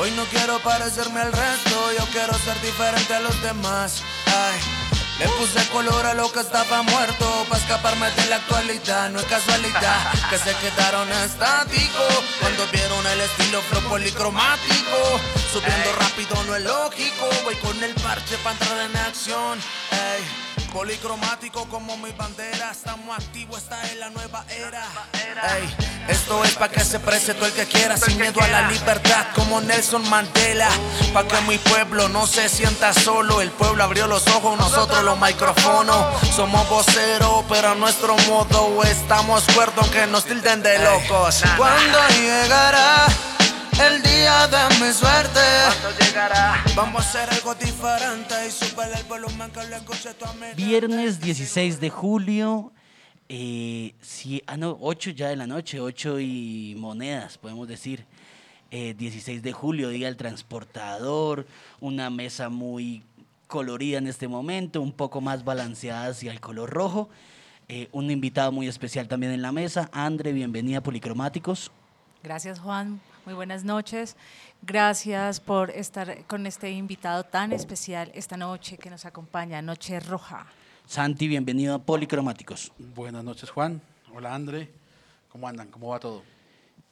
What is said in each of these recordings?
Hoy no quiero parecerme al resto, yo quiero ser diferente a los demás. Ay, le puse color a lo que estaba muerto, para escaparme de la actualidad. No es casualidad que se quedaron estáticos cuando vieron el estilo flow policromático. Subiendo rápido no es lógico, voy con el parche para entrar en acción. Policromático como mi bandera, estamos activos, esta es la nueva era. Ey, esto es para que se prese todo el que quiera, sin miedo a la libertad, como Nelson Mandela. Pa' que mi pueblo no se sienta solo, el pueblo abrió los ojos, nosotros los micrófonos. Somos voceros, pero a nuestro modo estamos cuerdos, que nos tilden de locos. ¿Cuándo llegará? El día de mi suerte. llegará? Vamos a hacer algo diferente y el volumen que le escuche tu amiga. Viernes 16 de julio. Eh, sí, ah, no, 8 ya de la noche, 8 y monedas, podemos decir. Eh, 16 de julio, Día del Transportador, una mesa muy colorida en este momento, un poco más balanceada hacia el color rojo. Eh, un invitado muy especial también en la mesa. Andre, bienvenida a Policromáticos. Gracias, Juan. Muy buenas noches. Gracias por estar con este invitado tan especial esta noche que nos acompaña, Noche Roja. Santi, bienvenido a Policromáticos. Buenas noches, Juan. Hola, André. ¿Cómo andan? ¿Cómo va todo?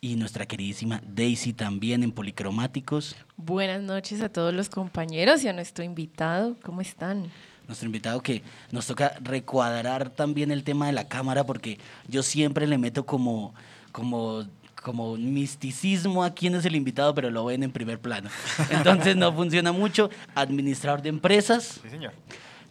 Y nuestra queridísima Daisy también en Policromáticos. Buenas noches a todos los compañeros y a nuestro invitado. ¿Cómo están? Nuestro invitado que nos toca recuadrar también el tema de la cámara porque yo siempre le meto como, como como un misticismo a quién es el invitado, pero lo ven en primer plano. Entonces no funciona mucho. Administrador de empresas. Sí, señor.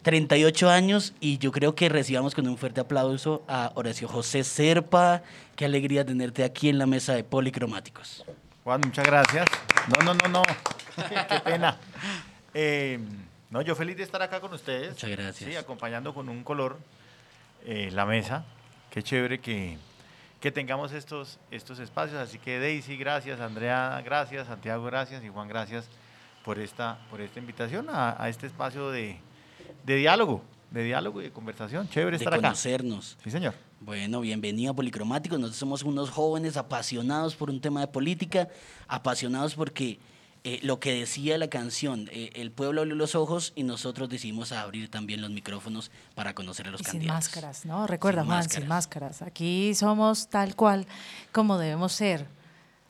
38 años y yo creo que recibamos con un fuerte aplauso a Horacio José Serpa. Qué alegría tenerte aquí en la mesa de Policromáticos. Juan, muchas gracias. No, no, no, no. Qué pena. Eh, no, yo feliz de estar acá con ustedes. Muchas gracias. Sí, acompañando con un color eh, la mesa. Qué chévere que, que tengamos estos, estos espacios. Así que Daisy, gracias, Andrea, gracias, Santiago, gracias y Juan, gracias por esta, por esta invitación a, a este espacio de, de, diálogo, de diálogo y de conversación. Chévere estar acá. conocernos. Sí, señor. Bueno, bienvenido a Policromáticos. Nosotros somos unos jóvenes apasionados por un tema de política, apasionados porque eh, lo que decía la canción, eh, el pueblo abrió los ojos y nosotros decidimos abrir también los micrófonos para conocer a los y candidatos. Sin máscaras, ¿no? Recuerda, Sin Juan, máscaras. sin máscaras. Aquí somos tal cual como debemos ser.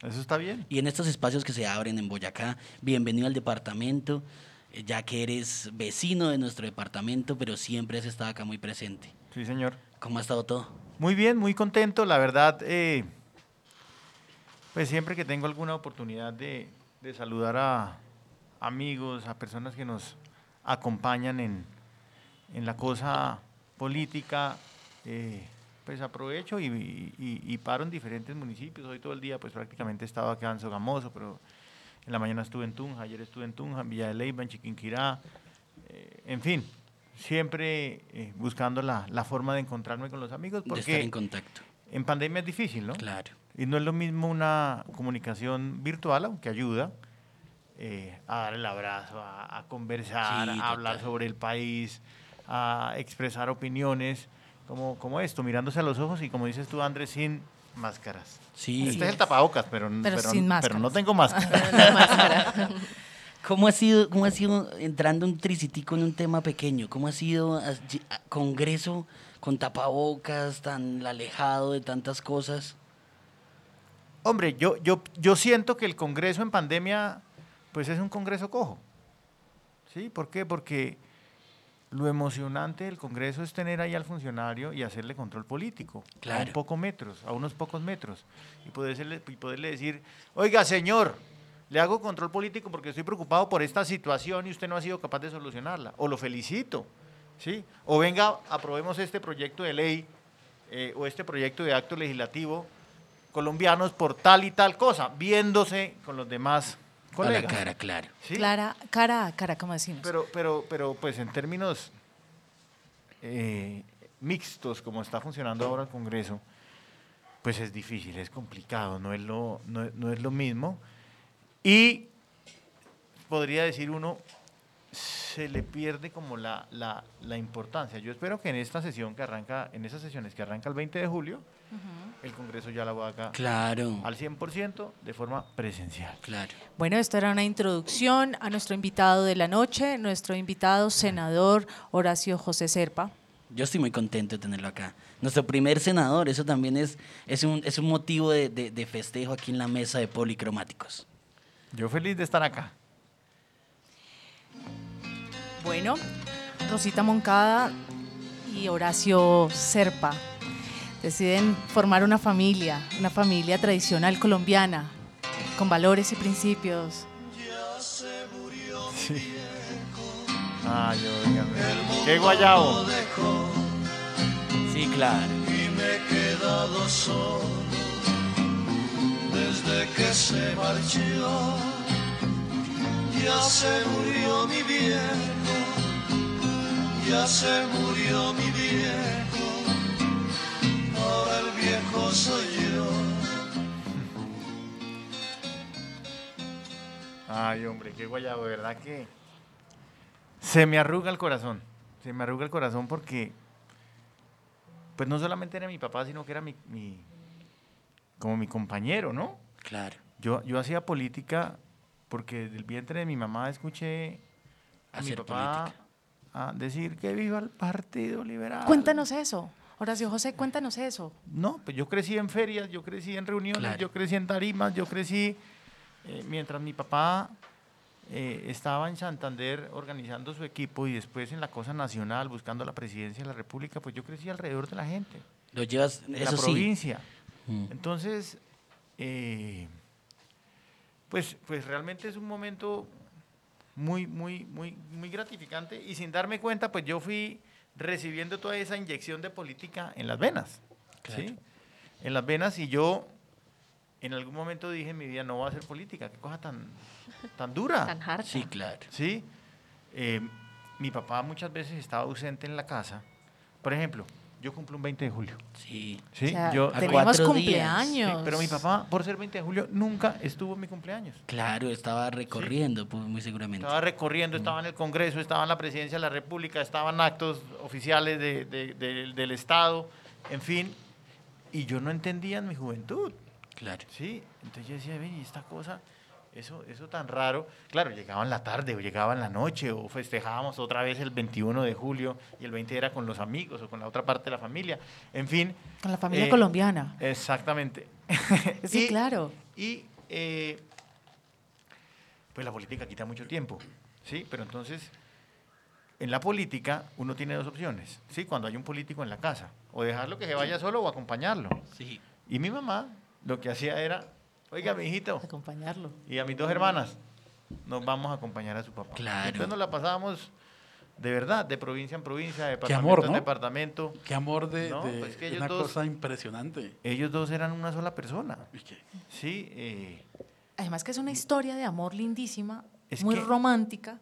Eso está bien. Y en estos espacios que se abren en Boyacá, bienvenido al departamento, eh, ya que eres vecino de nuestro departamento, pero siempre has estado acá muy presente. Sí, señor. ¿Cómo ha estado todo? Muy bien, muy contento. La verdad, eh, pues siempre que tengo alguna oportunidad de, de saludar a amigos, a personas que nos acompañan en, en la cosa política, eh, pues aprovecho y, y- y paro en diferentes municipios. Hoy todo el día pues prácticamente estaba acá en Sogamoso, pero en la mañana estuve en Tunja, ayer estuve en Tunja, en Villa de Leyva, en Chiquinquirá, eh, en fin, siempre eh, buscando la, la forma de encontrarme con los amigos, de estar porque en contacto. en pandemia es difícil, ¿no? Claro. Y no es lo mismo una comunicación virtual, aunque ayuda eh, a dar el abrazo, a, a conversar, Sí, a hablar total. sobre el país, a expresar opiniones, como, como esto, mirándose a los ojos y como dices tú, Andrés, sin máscaras. Sí. Este es el tapabocas, pero, Pero pero, sin pero máscaras. no tengo máscara. ¿Cómo ha sido, cómo ha sido entrando un tricitico en un tema pequeño? ¿Cómo ha sido a- Congreso con tapabocas, tan alejado de tantas cosas? Hombre, yo, yo, yo siento que el Congreso en pandemia, pues es un Congreso cojo. ¿Sí? ¿Por qué? Porque lo emocionante del Congreso es tener ahí al funcionario y hacerle control político. A Claro. un poco metros, a unos pocos metros. Y poderle, y poderle decir, oiga, señor, le hago control político porque estoy preocupado por esta situación y usted no ha sido capaz de solucionarla. O lo felicito. ¿Sí? O venga, aprobemos este proyecto de ley eh, o este proyecto de acto legislativo colombianos por tal y tal cosa, viéndose con los demás A la colegas. cara, claro. ¿sí? Clara, cara a cara, como decimos. Pero, pero, pero, pues en términos eh, mixtos, como está funcionando ahora el Congreso, pues es difícil, es complicado, no es lo, no, es- no es lo mismo. Y podría decir uno, se le pierde como la, la, la importancia. Yo espero que en esta sesión que arranca, en esas sesiones que arranca el 20 de julio, el Congreso ya lo haga Claro, al 100% de forma presencial. claro. Bueno, esto era una introducción a nuestro invitado de la noche, nuestro invitado senador Horacio José Serpa. Yo estoy muy contento de tenerlo acá. Nuestro primer senador, eso también es, es, un, es un motivo de, de- de festejo aquí en la mesa de policromáticos. Yo feliz de estar acá. Bueno, Rosita Moncada y Horacio Serpa deciden formar una familia, una familia tradicional colombiana, con valores y principios. Ay, óigame. ¡Qué guayabo! Sí, claro. y me he quedado solo desde que se marchó. Ya se murió mi viejo, ya se murió mi viejo, ahora el viejo soy yo. Ay, hombre, qué guayabo, de verdad que se me arruga el corazón. Se me arruga el corazón porque, pues no solamente era mi papá, sino que era mi, mi- como mi compañero, ¿no? Claro. Yo, yo hacía política porque desde el vientre de mi mamá escuché a mi Hacer papá política. a decir que viva el Partido Liberal. Cuéntanos eso, Horacio José, cuéntanos eso. No, pues yo crecí en ferias, yo crecí en reuniones, Claro. yo crecí en tarimas, yo crecí eh, mientras mi papá eh, estaba en Santander organizando su equipo y después en la cosa nacional buscando la presidencia de la República, pues yo crecí alrededor de la gente, Lo llevas, de eso la sí. provincia. Mm. Entonces, eh, pues, pues realmente es un momento muy, muy, muy, muy gratificante y sin darme cuenta, pues yo fui recibiendo toda esa inyección de política en las venas. Claro. ¿sí? En las venas y yo en algún momento dije en mi vida, no voy a hacer política, qué cosa tan, tan dura. Tan harta. Sí, claro. ¿sí? Eh, mi papá muchas veces estaba ausente en la casa. Por ejemplo, yo cumplo un 20 de julio. Sí. ¿sí? O sea, yo, tenemos cumpleaños. Sí, pero mi papá, por ser 20 de julio, nunca estuvo en mi cumpleaños. Claro, estaba recorriendo, pues, muy seguramente. Estaba recorriendo, estaba en el Congreso, estaba en la Presidencia de la República, estaban actos oficiales de- de- de- del Estado, en fin. Y yo no entendía en mi juventud, Claro. ¿sí? Entonces yo decía, ven, ¿y esta cosa? Eso, eso tan raro. Claro, llegaba en la tarde o llegaba en la noche o festejábamos otra vez el 21 de julio y el 20 era con los amigos o con la otra parte de la familia. En fin. Con la familia eh, colombiana. Exactamente. Sí, Y- claro. Y eh, pues la política quita mucho tiempo, ¿sí? Pero entonces, en la política uno tiene dos opciones, ¿sí? Cuando hay un político en la casa, o dejarlo que se vaya solo o acompañarlo. Sí. Y mi mamá lo que hacía era, oiga, mi hijito, Acompañarlo. y a mis dos hermanas, nos vamos a acompañar a su papá. Claro. Entonces nos la pasábamos de verdad, de provincia en provincia, de Qué departamento amor, en ¿no? departamento. Qué amor de, No, de- pues que de ellos una dos- cosa impresionante. Ellos dos eran una sola persona, Y que- ¿sí? eh, Además que es una historia de amor lindísima, Es muy que- romántica.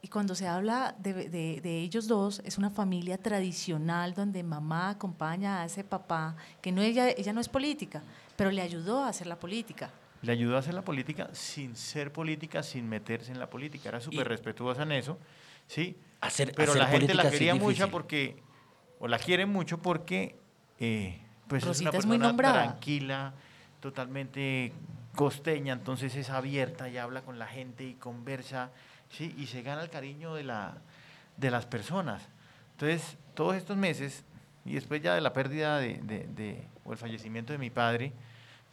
Y cuando se habla de, de- de ellos dos, es una familia tradicional donde mamá acompaña a ese papá, que no ella, ella no es política, pero le ayudó a hacer la política. le ayudó a hacer la política sin ser política, sin meterse en la política. Era súper respetuosa en eso, ¿sí? Hacer, Pero hacer la gente la es quería mucho porque, o la quiere mucho porque, eh, pues Rosita es es una muy persona nombrada. tranquila, totalmente costeña, entonces es abierta y habla con la gente y conversa, ¿sí? Y se gana el cariño de, la, de las personas. Entonces, todos estos meses, y después ya de la pérdida de, de- de- o el fallecimiento de mi padre,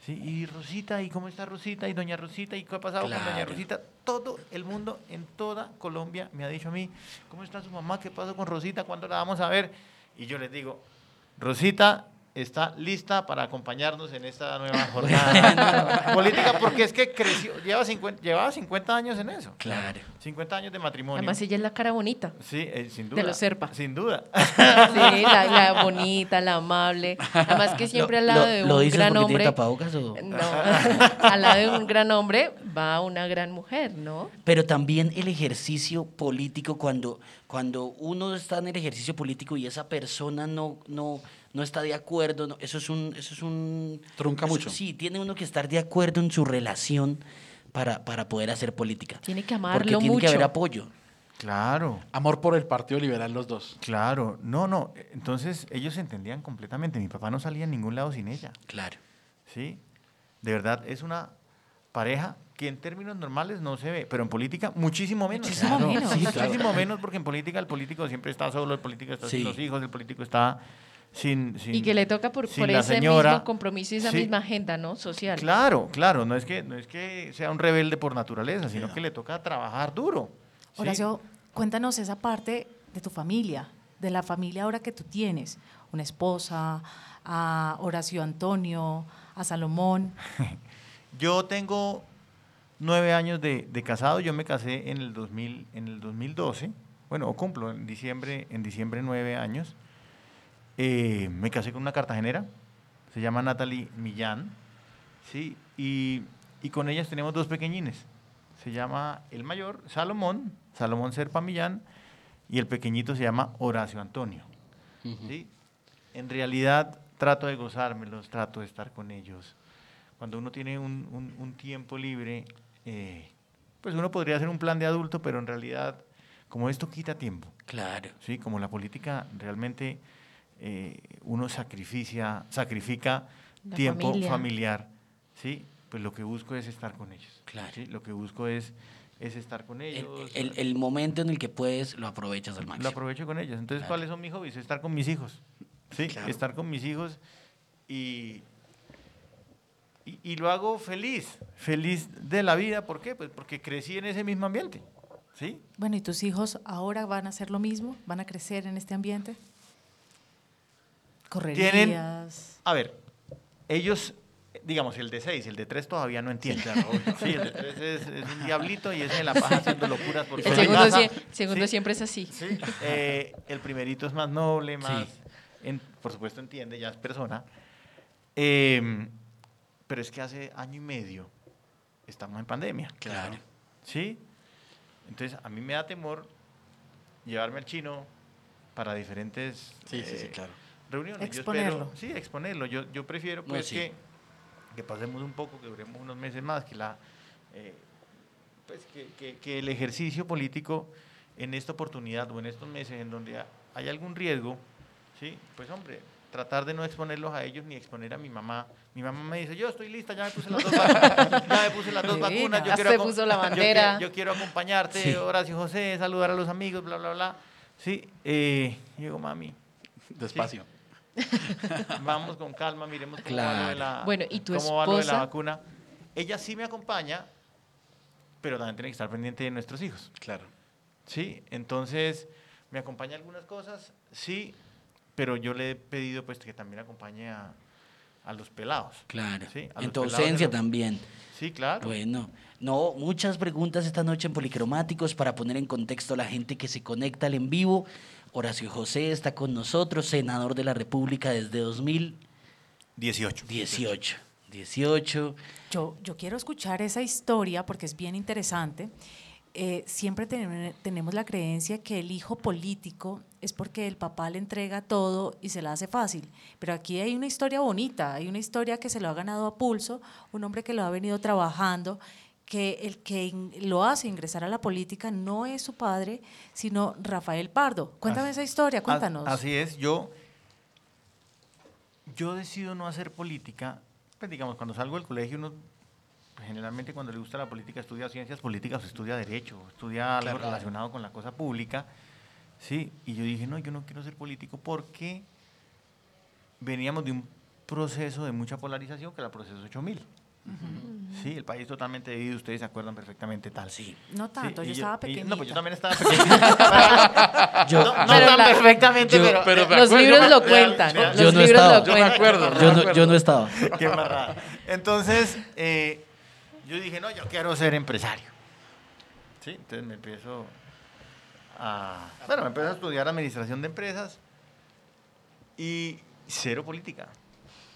¿sí? Y Rosita, ¿y cómo está Rosita? ¿Y doña Rosita? ¿Y qué ha pasado con doña. Rosita? Todo el mundo en toda Colombia me ha dicho a mí, ¿cómo está su mamá? ¿Qué pasó con Rosita? ¿Cuándo la vamos a ver? Y yo les digo, Rosita está lista para acompañarnos en esta nueva jornada política porque es que creció, lleva 50, llevaba 50 años en eso. Claro. 50 años de matrimonio. Además, ella es la cara bonita. Sí, eh, sin de duda. los Serpa. Sin duda. Sí, la, la bonita, la amable. Además que siempre al lado ¿Lo, de lo un dices gran hombre. tiene tapabocas o...? No, al lado de un gran hombre va una gran mujer, ¿no? Pero también el ejercicio político, cuando, cuando uno está en el ejercicio político y esa persona no, no, no está de acuerdo, no, eso es un... Eso es un Trunca eso- mucho. Sí, tiene uno que estar de acuerdo en su relación para, para poder hacer política. Tiene que Porque amarlo tiene que haber apoyo. Claro, Amor por el Partido Liberal los dos. claro. No, no. Entonces ellos se entendían completamente. Mi papá no salía a ningún lado sin ella. Claro. ¿sí? De verdad, es una pareja que en términos normales no se ve, pero en política muchísimo menos. Muchísimo Claro, menos. sí, Sí, claro. muchísimo menos porque en política el político siempre está solo, el político está Sí. sin los hijos, el político está sin... sin Y que le toca por, ese señora. mismo compromiso y esa Sí. misma agenda, ¿no? Social. Claro, claro, no es, que, no es que sea un rebelde por naturaleza, sino que le toca trabajar duro. ¿sí? Horacio, cuéntanos esa parte de tu familia, de la familia ahora que tú tienes, una esposa, a Horacio Antonio, a Salomón. Yo tengo nueve años de, de casado. Yo me casé en el, 2000, en el 2012. Bueno, o cumplo en diciembre, en diciembre nueve años. Eh, me casé con una cartagenera. Se llama Natalie Millán. ¿sí? Y, y con ellas tenemos dos pequeñines. Se llama el mayor, Salomón, Salomón Serpa Millán. Y el pequeñito se llama Horacio Antonio. ¿sí? En realidad trato de gozármelos, trato de estar con ellos. Cuando uno tiene un, un- un tiempo libre, eh, pues uno podría hacer un plan de adulto, pero en realidad, como esto quita tiempo, Claro. ¿sí? como la política realmente eh, uno sacrificia, sacrifica La tiempo familia. familiar, ¿sí? pues lo que busco es estar con ellos. Claro. ¿sí? Lo que busco es, es estar con El, ellos. el- el momento en el que puedes, lo aprovechas al máximo. Lo aprovecho con ellos. Entonces, Claro. ¿cuáles son mis hobbies? Estar con mis hijos. Sí, Claro. estar con mis hijos y, y, y lo hago feliz, feliz de la vida. ¿Por qué? Pues porque crecí en ese mismo ambiente. ¿Sí? Bueno, ¿y tus hijos ahora van a hacer lo mismo? ¿Van a crecer en este ambiente? Correrías. A ver, ellos, digamos, el de 6, el de 3 todavía no entiende. Sí, el de 3 es, es un diablito y ese de la paja haciendo locuras por El segundo, casa. sie- segundo Sí. siempre es así. Sí, eh, el primerito es más noble, más, Sí. en- por supuesto entiende, ya es persona. Eh, pero es que hace año y medio estamos en pandemia. Claro. ¿Sí? Entonces a mí me da temor llevarme al chino para diferentes Sí, sí, sí, eh, claro. Reuniones. Yo Exponerlo. espero- sí, exponerlo. Yo, yo prefiero No, pues sí. que, que pasemos un poco, que duremos unos meses más, que la eh, pues que, que- que el ejercicio político en esta oportunidad o en estos meses en donde ha- hay algún riesgo, sí, pues hombre, tratar de no exponerlos a ellos ni exponer a mi mamá. Mi mamá me dice, yo estoy lista, ya me puse las dos vacunas, ya me puse las dos vacunas, yo quiero, se acom- puso la yo quiero- bandera. Yo, quiero acompañarte, Sí. Horacio José, saludar a los amigos, bla, bla, bla. Sí, eh, digo, mami, Despacio. vamos con calma, miremos cómo va lo de la, Bueno, ¿y tu cómo va lo de la esposa? vacuna. Ella sí me acompaña, pero también tiene que estar pendiente de nuestros hijos. Claro. Sí, entonces me acompaña algunas cosas, sí, pero yo le he pedido pues que también acompañe a, a los pelados. Claro. Sí, a en los tu ausencia los- también. Sí, claro. Bueno, no, muchas preguntas esta noche en Policromáticos para poner en contexto a la gente que se conecta al en vivo. Horacio José está con nosotros, senador de la República desde 2018. 18. 18. Yo, yo quiero escuchar esa historia porque es bien interesante. Eh, siempre ten- tenemos la creencia que el hijo político es porque el papá le entrega todo y se la hace fácil. Pero aquí hay una historia bonita, hay una historia que se lo ha ganado a pulso, un hombre que lo ha venido trabajando, que el que lo hace ingresar a la política no es su padre, sino Rafael Pardo. Cuéntame Así- esa historia, cuéntanos. Así es, yo, yo decido no hacer política. Pues digamos, cuando salgo del colegio, uno generalmente cuando le gusta la política estudia ciencias políticas, o estudia derecho, o estudia algo Claro. relacionado con la cosa pública. Sí, y yo dije, no, yo no quiero ser político porque veníamos de un proceso de mucha polarización, que era el proceso 8000. Sí, el país totalmente dividido, ustedes se acuerdan perfectamente tal. Sí. no tanto, Sí, yo estaba pequeñita. no, pues yo también estaba pequeñita. Yo, no no Pero tan la- perfectamente, yo- pero... pero me Los libros lo cuentan. yo- Los yo no libros estaba. lo Yo me cuentan. acuerdo. yo, no, yo no estaba. Qué embarrada. Entonces, eh, yo dije, no, yo quiero ser empresario. Sí, entonces me empiezo a... Bueno, me empiezo a estudiar administración de empresas y cero política.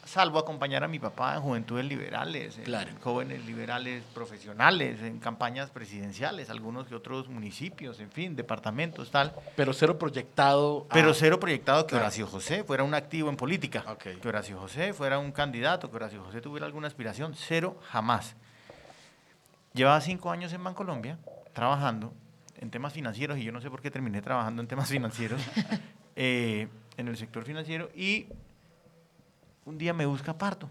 salvo acompañar a mi papá en Juventudes Liberales, en Claro. jóvenes liberales profesionales, en campañas presidenciales, algunos que otros municipios, en fin, departamentos, tal. Pero cero proyectado. a- Pero cero proyectado que Claro. Horacio José fuera un activo en política, Ok. que Horacio José fuera un candidato, que Horacio José tuviera alguna aspiración, cero jamás. Llevaba cinco años en Bancolombia trabajando en temas financieros y yo no sé por qué terminé trabajando en temas financieros, eh, en el sector financiero y un día me busca Pardo.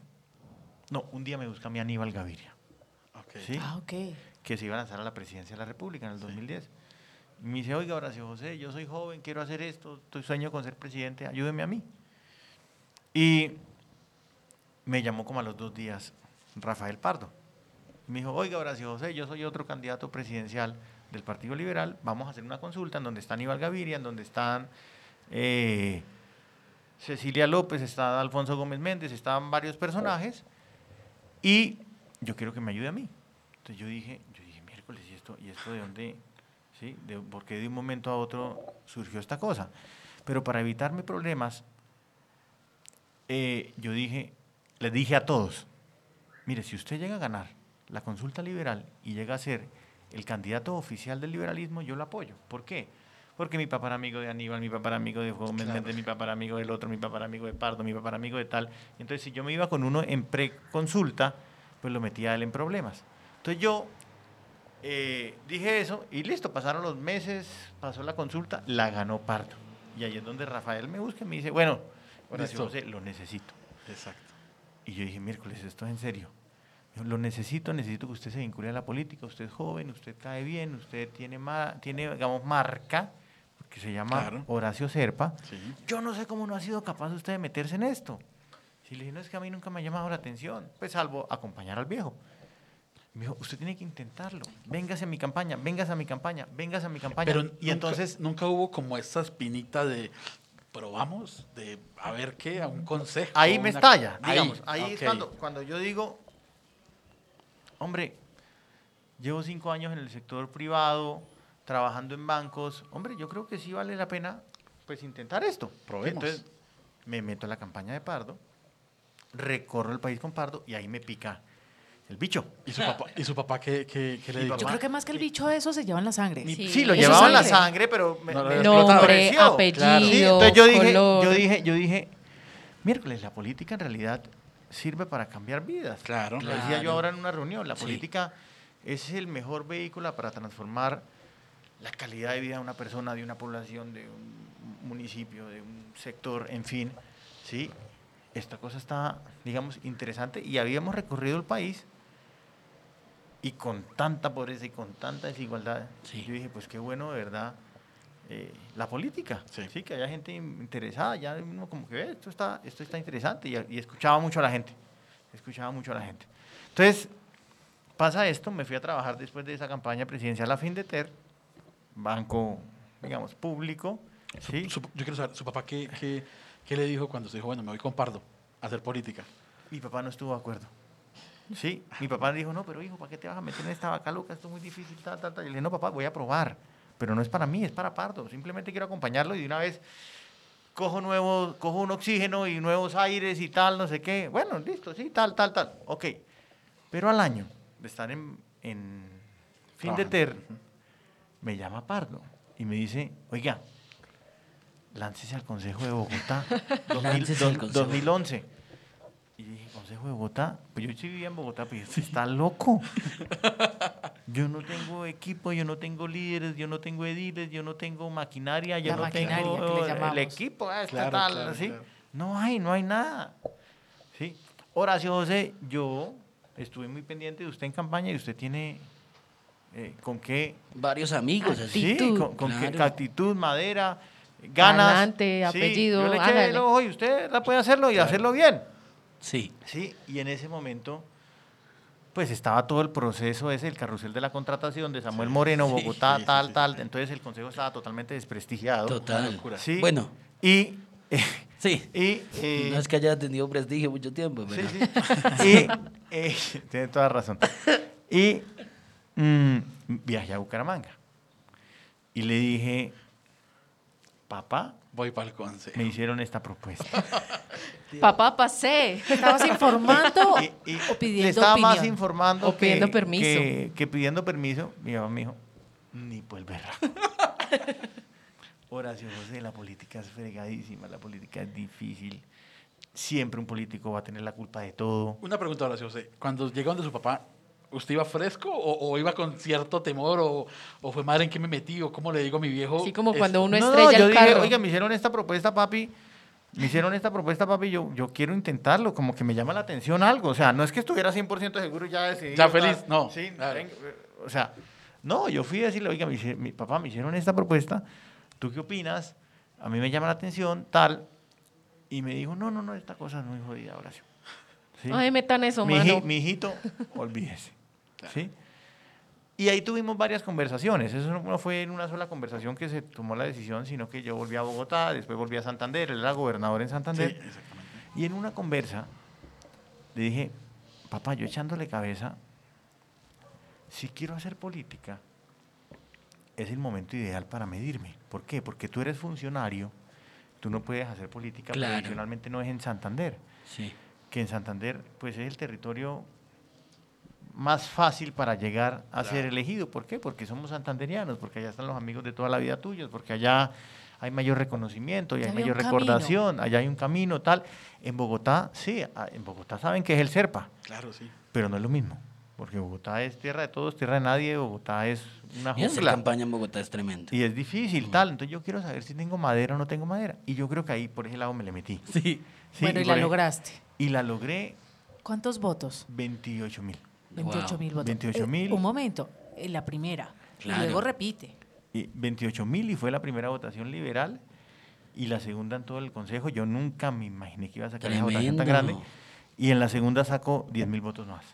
No, un día me busca mi Aníbal Gaviria. ¿sí? Ah, ok. que se iba a lanzar a la presidencia de la República en el 2010. Y me dice, oiga, Horacio José, yo soy joven, quiero hacer esto, estoy sueño con ser presidente, ayúdeme a mí. Y me llamó como a los dos días Rafael Pardo. Me dijo, oiga, Horacio José, yo soy otro candidato presidencial del Partido Liberal, vamos a hacer una consulta en donde está Aníbal Gaviria, en donde están eh, Cecilia López, está Alfonso Gómez Méndez, estaban varios personajes, y yo quiero que me ayude a mí. Entonces yo dije, yo dije, miércoles, ¿y esto, y esto de dónde? ¿Sí? De, ¿Por qué de un momento a otro surgió esta cosa? Pero para evitarme problemas, eh, yo dije, les dije a todos, mire, si usted llega a ganar la consulta liberal y llega a ser el candidato oficial del liberalismo, yo lo apoyo. ¿Por qué? Porque mi papá era amigo de Aníbal, mi papá era amigo de Gómez Claro. Mi papá era amigo del otro, mi papá era amigo de Pardo, mi papá era amigo de tal. Entonces, si yo me iba con uno en preconsulta, pues lo metía a él en problemas. Entonces yo eh, dije eso y listo, pasaron los meses, pasó la consulta, la ganó Pardo. Y ahí es donde Rafael me busca y me dice, bueno, Horacio. José, lo necesito. Exacto. Y yo dije, miércoles, esto es en serio. Lo necesito, necesito que usted se vincule a la política. Usted es joven, usted cae bien, usted tiene, ma- tiene digamos, marca, porque se llama Claro. Horacio Serpa. Sí. Yo no sé cómo no ha sido capaz usted de meterse en esto. Si le dije, no es que a mí nunca me ha llamado la atención, pues salvo acompañar al viejo. Me dijo, usted tiene que intentarlo. Véngase a mi campaña, véngase a mi campaña, véngase a mi campaña. Pero y nunca- entonces, Nunca hubo como esta espinita de. Probamos, de a ver qué, a un consejo. ahí una- me estalla, digamos. Ahí, es ok. cuando, cuando yo digo, hombre, llevo cinco años en el sector privado, trabajando en bancos. Hombre, yo creo que sí vale la pena pues intentar esto. Probemos. Entonces, me meto a la campaña de Pardo, recorro el país con Pardo y ahí me pica el bicho. ¿Y su papá, ¿y su papá qué, qué- qué le dijo? Yo creo que más que el bicho eso se lleva en la sangre. Mi- Sí. Sí, lo Eso llevaba en la sangre. pero me, No, me- no, me Nombre, apellido, Sí, entonces yo dije, color. yo dije, yo dije, miércoles, la política en realidad sirve para cambiar vidas. Claro. Lo decía yo ahora en una reunión, la Sí. política es el mejor vehículo para transformar la calidad de vida de una persona, de una población, de un municipio, de un sector, en fin. Sí, esta cosa está, digamos, interesante y habíamos recorrido el país y con tanta pobreza y con tanta desigualdad, Sí. yo dije, pues qué bueno, de verdad, eh, la política. Sí. Sí. que haya gente in- interesada, ya uno como que ve, esto está, esto está interesante y, y escuchaba mucho a la gente, escuchaba mucho a la gente. Entonces, pasa esto, me fui a trabajar después de esa campaña presidencial a Findeter, banco, digamos, público, ¿sí? Su- yo quiero saber, ¿su papá qué, qué, qué le dijo cuando se dijo, bueno, me voy con Pardo a hacer política? Mi papá no estuvo de acuerdo. Sí, mi papá dijo, no, pero hijo, ¿para qué te vas a meter en esta vaca loca? Esto es muy difícil, tal, tal, tal. Y le dije, no, papá, voy a probar. Pero no es para mí, es para Pardo. Simplemente quiero acompañarlo y de una vez cojo, nuevo, cojo un oxígeno y nuevos aires y tal, no sé qué. Bueno, listo, sí, tal, tal, tal. Ok. Pero al año de estar en, en fin de ter, me llama Pardo y me dice, oiga, láncese al Consejo de Bogotá. 2000 Láncese al dos- Consejo. 2011. Y dije, Consejo de Bogotá, pues yo sí vivía en Bogotá, pero usted está loco. Yo no tengo equipo, yo no tengo líderes, yo no tengo ediles, yo no tengo maquinaria, yo La no maquinaria tengo que le eh, el equipo, está Claro, tal, claro, ¿sí? claro. No hay, no hay nada. ¿Sí? Horacio José, yo estuve muy pendiente de usted en campaña y usted tiene eh, con qué Varios amigos así. Sí, Actitud. con, con qué actitud, madera, ganas. Talante, Sí, apellido, Yo le eché el ojo y usted la puede hacerlo y hacerlo bien. Sí. Sí, y en ese momento, pues estaba todo el proceso ese, el carrusel de la contratación de Samuel Moreno, Sí, Bogotá, sí, sí, tal, sí, tal. sí. Entonces el consejo estaba totalmente desprestigiado. Total. locura. Sí. Bueno, Y, sí. y eh, no es que haya tenido prestigio mucho tiempo, Sí, pero sí. Y, eh, tiene toda razón. Y mm, viajé a Bucaramanga. Y le dije, papá, Voy para el consejo. me hicieron esta propuesta. Papá, pasé. ¿Estabas informando Y- y o le pidiendo estaba más informando O pidiendo que, permiso. Que, que pidiendo permiso. Mi mamá me dijo, ni el berraco. Horacio José, la política es fregadísima, la política es difícil. Siempre un político va a tener la culpa de todo. Una pregunta sí, José. Cuando llega donde su papá, ¿usted iba fresco o, o iba con cierto temor o, o fue madre en qué me metí o cómo le digo a mi viejo? Así como cuando uno No, no, estrella yo el dije, carro. oiga, me hicieron esta propuesta, papi. Me hicieron esta propuesta, papi, yo, yo quiero intentarlo, como que me llama la atención algo. O sea, no es que estuviera 100% seguro ya decidido. Ya feliz, no, Sí, claro. venga, o sea, no, yo fui a decirle, oiga, me hice- mi papá, me hicieron esta propuesta, ¿tú qué opinas? A mí me llama la atención, tal. Y me dijo, no, no, no, esta cosa es muy jodida, Horacio. ¿Sí? Ay, metan eso, mi, mano. mi hijito, olvídese. ¿Sí? Y ahí tuvimos varias conversaciones. Eso no fue en una sola conversación que se tomó la decisión, sino que yo volví a Bogotá, después volví a Santander, él era gobernador en Sí, Santander. exactamente. Y en una conversa le dije, papá, yo echándole cabeza, si quiero hacer política, es el momento ideal para medirme. ¿Por qué? Porque tú eres funcionario, tú no puedes hacer política, Claro. tradicionalmente no es en Santander Sí. que en Santander pues es el territorio más fácil para llegar a ser elegido. ¿Por qué? Porque somos santanderianos, porque allá están los amigos de toda la vida tuyos, porque allá hay mayor reconocimiento y hay mayor camino. recordación, allá hay un camino tal. En Bogotá, sí, a- en Bogotá saben que es el Serpa, Claro, sí. pero no es lo mismo, porque Bogotá es tierra de todos, tierra de nadie, Bogotá es una Y hacer jungla. campaña en Bogotá es tremendo. Y es difícil, tal. Entonces yo quiero saber si tengo madera o no tengo madera. Y yo creo que ahí por ese lado me le metí. Sí. Sí, bueno, y la lograste. Y la logré ¿Cuántos votos? 28 mil. 28 mil votos. 28.000. Eh, un momento, en la primera. Claro. Y luego repite. Y 28 mil y fue la primera votación liberal y la segunda en todo el consejo. Yo nunca me imaginé que iba a sacar esa votación tan grande. Tremendo. Y en la segunda sacó 10 mil votos más.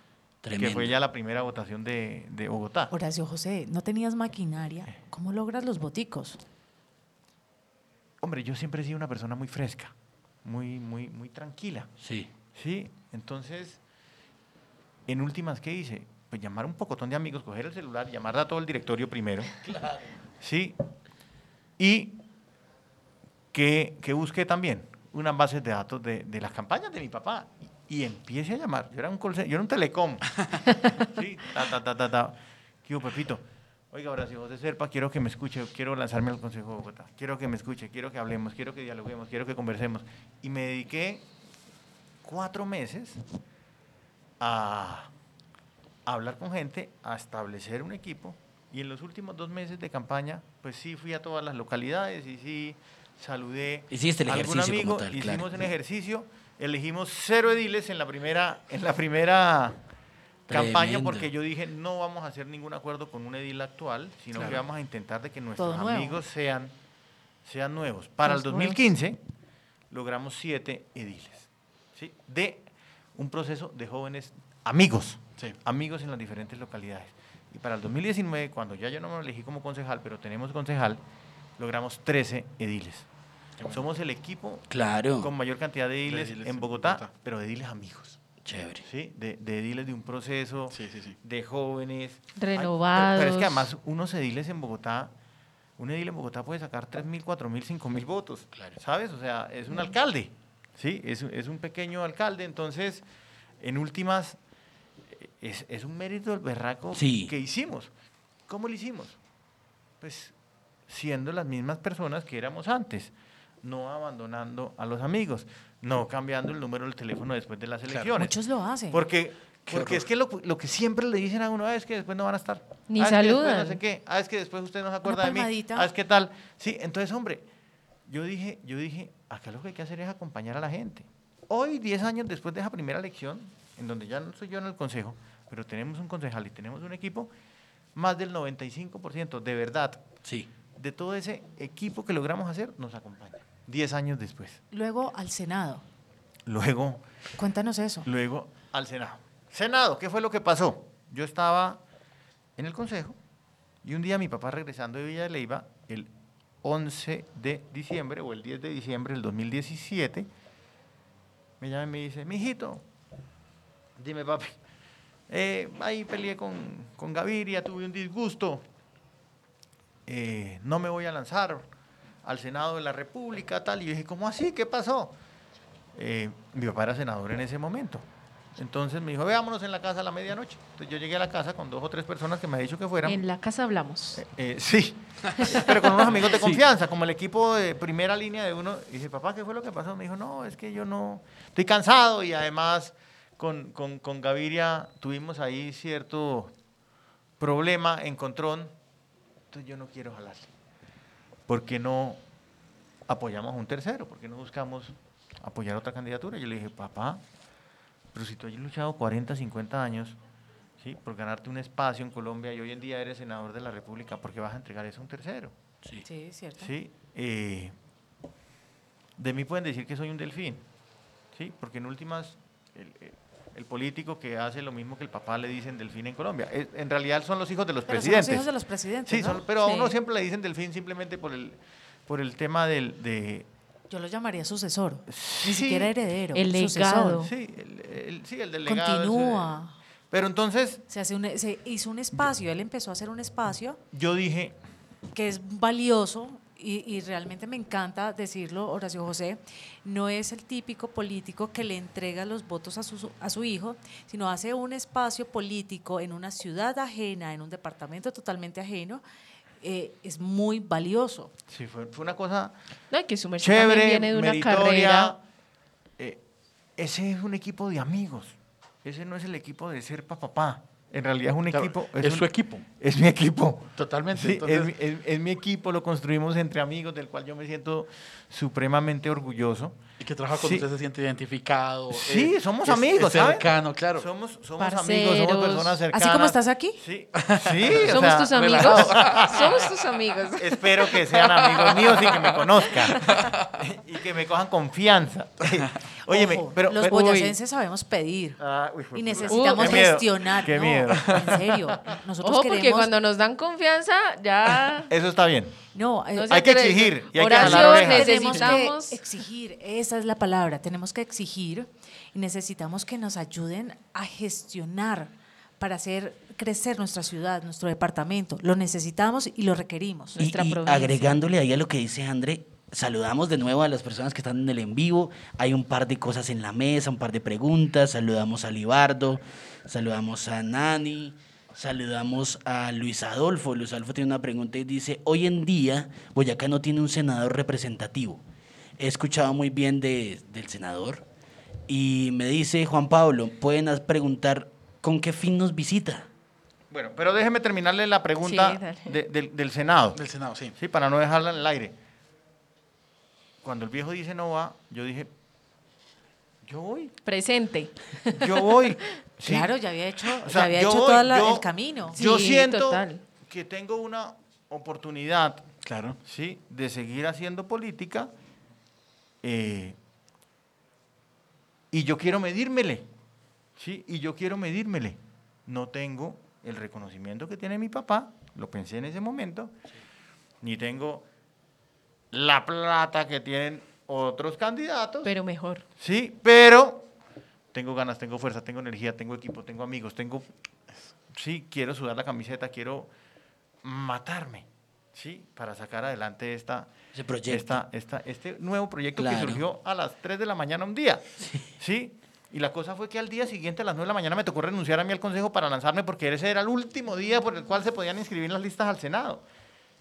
Que Tremendo. fue ya la primera votación de, de Bogotá. Horacio José, ¿no tenías maquinaria? Eh. ¿Cómo logras los boticos? Hombre, yo siempre he sido una persona muy fresca, muy, muy, muy tranquila. Sí. Sí, entonces, en últimas, ¿qué hice? Pues llamar a un pocotón de amigos, coger el celular, llamar a todo el directorio primero. Claro. Sí. Y que, que busqué también unas bases de datos de, de las campañas de mi papá. Y, y empiece a llamar. Yo era un, call yo era un telecom. sí, ta, ta, ta, ta, ta. ¿Qué hubo, Pepito? Oiga, Horacio José Serpa, quiero que me escuche, quiero lanzarme al Consejo de Bogotá. Quiero que me escuche, quiero que hablemos, quiero que dialoguemos, quiero que conversemos. Y me dediqué cuatro meses a, a hablar con gente, a establecer un equipo. Y en los últimos dos meses de campaña, pues sí fui a todas las localidades y sí saludé Hiciste el a algún ejercicio como amigo, tal, hicimos claro. un ejercicio, elegimos cero ediles en la primera, en la primera campaña porque yo dije no vamos a hacer ningún acuerdo con un edil actual, sino que vamos a intentar de que nuestros Todo nuevo. amigos sean, sean nuevos. Para el Los nuevos. 2015 logramos siete ediles, ¿sí? de un proceso de jóvenes amigos, Sí. amigos en las diferentes localidades. Y para el 2019, cuando ya yo no me elegí como concejal, pero tenemos concejal, logramos 13 ediles. Somos el equipo Claro. con mayor cantidad de ediles, ediles en en Bogotá, Bogotá. pero ediles amigos, Chévere. ¿sí? De, de ediles de un proceso, Sí, sí, sí. de jóvenes. Ay, Renovados. pero es que además unos ediles en Bogotá, un edil en Bogotá puede sacar 3.000, 4.000, 5.000 votos, ¿sabes? O sea, es un alcalde, ¿sí? Es, un- es un pequeño alcalde, entonces, en últimas, es, es un mérito del berraco Sí. que hicimos. ¿Cómo lo hicimos? Pues siendo las mismas personas que éramos antes, no abandonando a los amigos, no cambiando el número del teléfono después de las elecciones. Muchos lo hacen. Porque, porque es que lo, lo que siempre le dicen a uno "Ah, es que después no van a estar. Ni Ah, es que después saludan. no sé qué. Ah, es que después usted no se acuerda de mí. Ah, es que tal. Sí, entonces, hombre, yo dije, yo dije, acá lo que hay que hacer es acompañar a la gente. Hoy, 10 años después de esa primera elección, en donde ya no soy yo en el consejo, pero tenemos un concejal y tenemos un equipo, más del 95% de verdad Sí. de todo ese equipo que logramos hacer nos acompaña. 10 años después. Luego al Senado. Luego, Cuéntanos eso. Luego al Senado. Senado, ¿qué fue lo que pasó? Yo estaba en el consejo y un día mi papá regresando de Villa de Leyva, el 11 de diciembre o el 10 de diciembre del 2017, me llama y me dice, mijito, dime papi, eh, ahí peleé con, con Gaviria, tuve un disgusto, eh, no me voy a lanzar al Senado de la República, tal. Y yo dije, ¿cómo así? ¿Qué pasó? eh, mi papá era senador en ese momento. Entonces me dijo, veámonos en la casa a la medianoche. Entonces yo llegué a la casa con dos o tres personas que me ha dicho que fueran. En la casa hablamos. Eh, eh, sí, pero con unos amigos de confianza, como el equipo de primera línea de uno. Y dije, papá, ¿qué fue lo que pasó? Me dijo, no, es que yo no, estoy cansado y además con, con, con Gaviria tuvimos ahí cierto problema, encontrón. Entonces yo no quiero jalarle. ¿Por qué no apoyamos a un tercero? ¿Por qué no buscamos apoyar otra candidatura? Yo le dije, papá, pero si tú has luchado 40, 50 años ¿sí? por ganarte un espacio en Colombia y hoy en día eres senador de la República, ¿por qué vas a entregar eso a un tercero? Sí. Sí, es cierto. ¿sí? Eh, de mí pueden decir que soy un delfín, ¿sí? porque en últimas el, el- político que hace lo mismo que el papá le dicen delfín en Colombia. Es- en realidad son los hijos de los Pero son presidentes. los hijos de los presidentes. Sí, ¿no? son- pero a uno siempre le dicen delfín simplemente por el, por el tema del, de... Yo lo llamaría sucesor. Ni Sí. siquiera heredero. El sucesor. legado. Sí, el, el- sí, el del legado, ese- Continúa. Pero entonces Se, hace un- se hizo un espacio, él empezó a hacer un espacio yo dije, que es valioso y, y realmente me encanta decirlo, Horacio José, no es el típico político que le entrega los votos a su, a su hijo, sino hace un espacio político en una ciudad ajena, en un departamento totalmente ajeno, eh, es muy valioso. sí, fue, fue una cosa No, que su chévere, viene de una carrera. Eh, ese es un equipo de amigos. Ese no es el equipo de ser papá. papá. En realidad es un Claro, equipo. es un- su equipo. Es mi equipo. Totalmente. Sí, entonces- es, mi- es- es mi equipo, lo construimos entre amigos, del cual yo me siento supremamente orgulloso. Que trabaja con Sí. usted se siente identificado. Sí, eh, somos es- amigos, cercano, claro. Somos, somos amigos, somos personas cercanas. Así como estás aquí. Sí, sí. o Somos sea, tus amigos. relajado. Somos tus amigos. Espero que sean amigos míos y que me conozcan. y que me cojan confianza. Óyeme, Ojo, pero. los pero- boyacenses sabemos pedir. Ah, uy, Y necesitamos Qué miedo, gestionar. Qué no, miedo. En serio. Nosotros Ojo, queremos. porque cuando nos dan confianza, ya. Eso está bien. No, eh, no Hay que exigir y hay que jalar orejas. necesitamos. que exigir, esa es la palabra, tenemos que exigir y necesitamos que nos ayuden a gestionar para hacer crecer nuestra ciudad, nuestro departamento. Lo necesitamos y lo requerimos. Y, Nuestra y provincia. agregándole ahí a lo que dice André, saludamos de nuevo a las personas que están en el en vivo. Hay un par de cosas en la mesa, un par de preguntas. Saludamos a Libardo, saludamos a Nani, saludamos a Luis Adolfo. Luis Adolfo tiene una pregunta y dice, hoy en día Boyacá no tiene un senador representativo. He escuchado muy bien de- del senador y me dice Juan Pablo, pueden preguntar con qué fin nos visita. Bueno, pero déjeme terminarle la pregunta Sí, dale. de- del, del Senado. Del Senado, sí. Sí, para no dejarla en el aire. Cuando el viejo dice no va, yo dije, yo voy, Presente. yo voy. Sí. Claro, ya había hecho, O sea, había yo hecho voy, todo la- yo- el camino. Yo Sí, siento total. que tengo una oportunidad, Claro. ¿sí? De seguir haciendo política eh, y yo quiero medírmele, ¿sí? Y yo quiero medírmele. No tengo el reconocimiento que tiene mi papá, lo pensé en ese momento, ni tengo la plata que tienen otros candidatos. Pero mejor. Sí, pero tengo ganas, tengo fuerza, tengo energía, tengo equipo, tengo amigos, tengo... Sí, quiero sudar la camiseta, quiero matarme, ¿sí? Para sacar adelante esta, esta, esta, este nuevo proyecto Claro. que surgió a las 3 de la mañana un día, ¿sí? Y la cosa fue que al día siguiente, a las 9 de la mañana, me tocó renunciar a mí al consejo para lanzarme porque ese era el último día por el cual se podían inscribir las listas al Senado.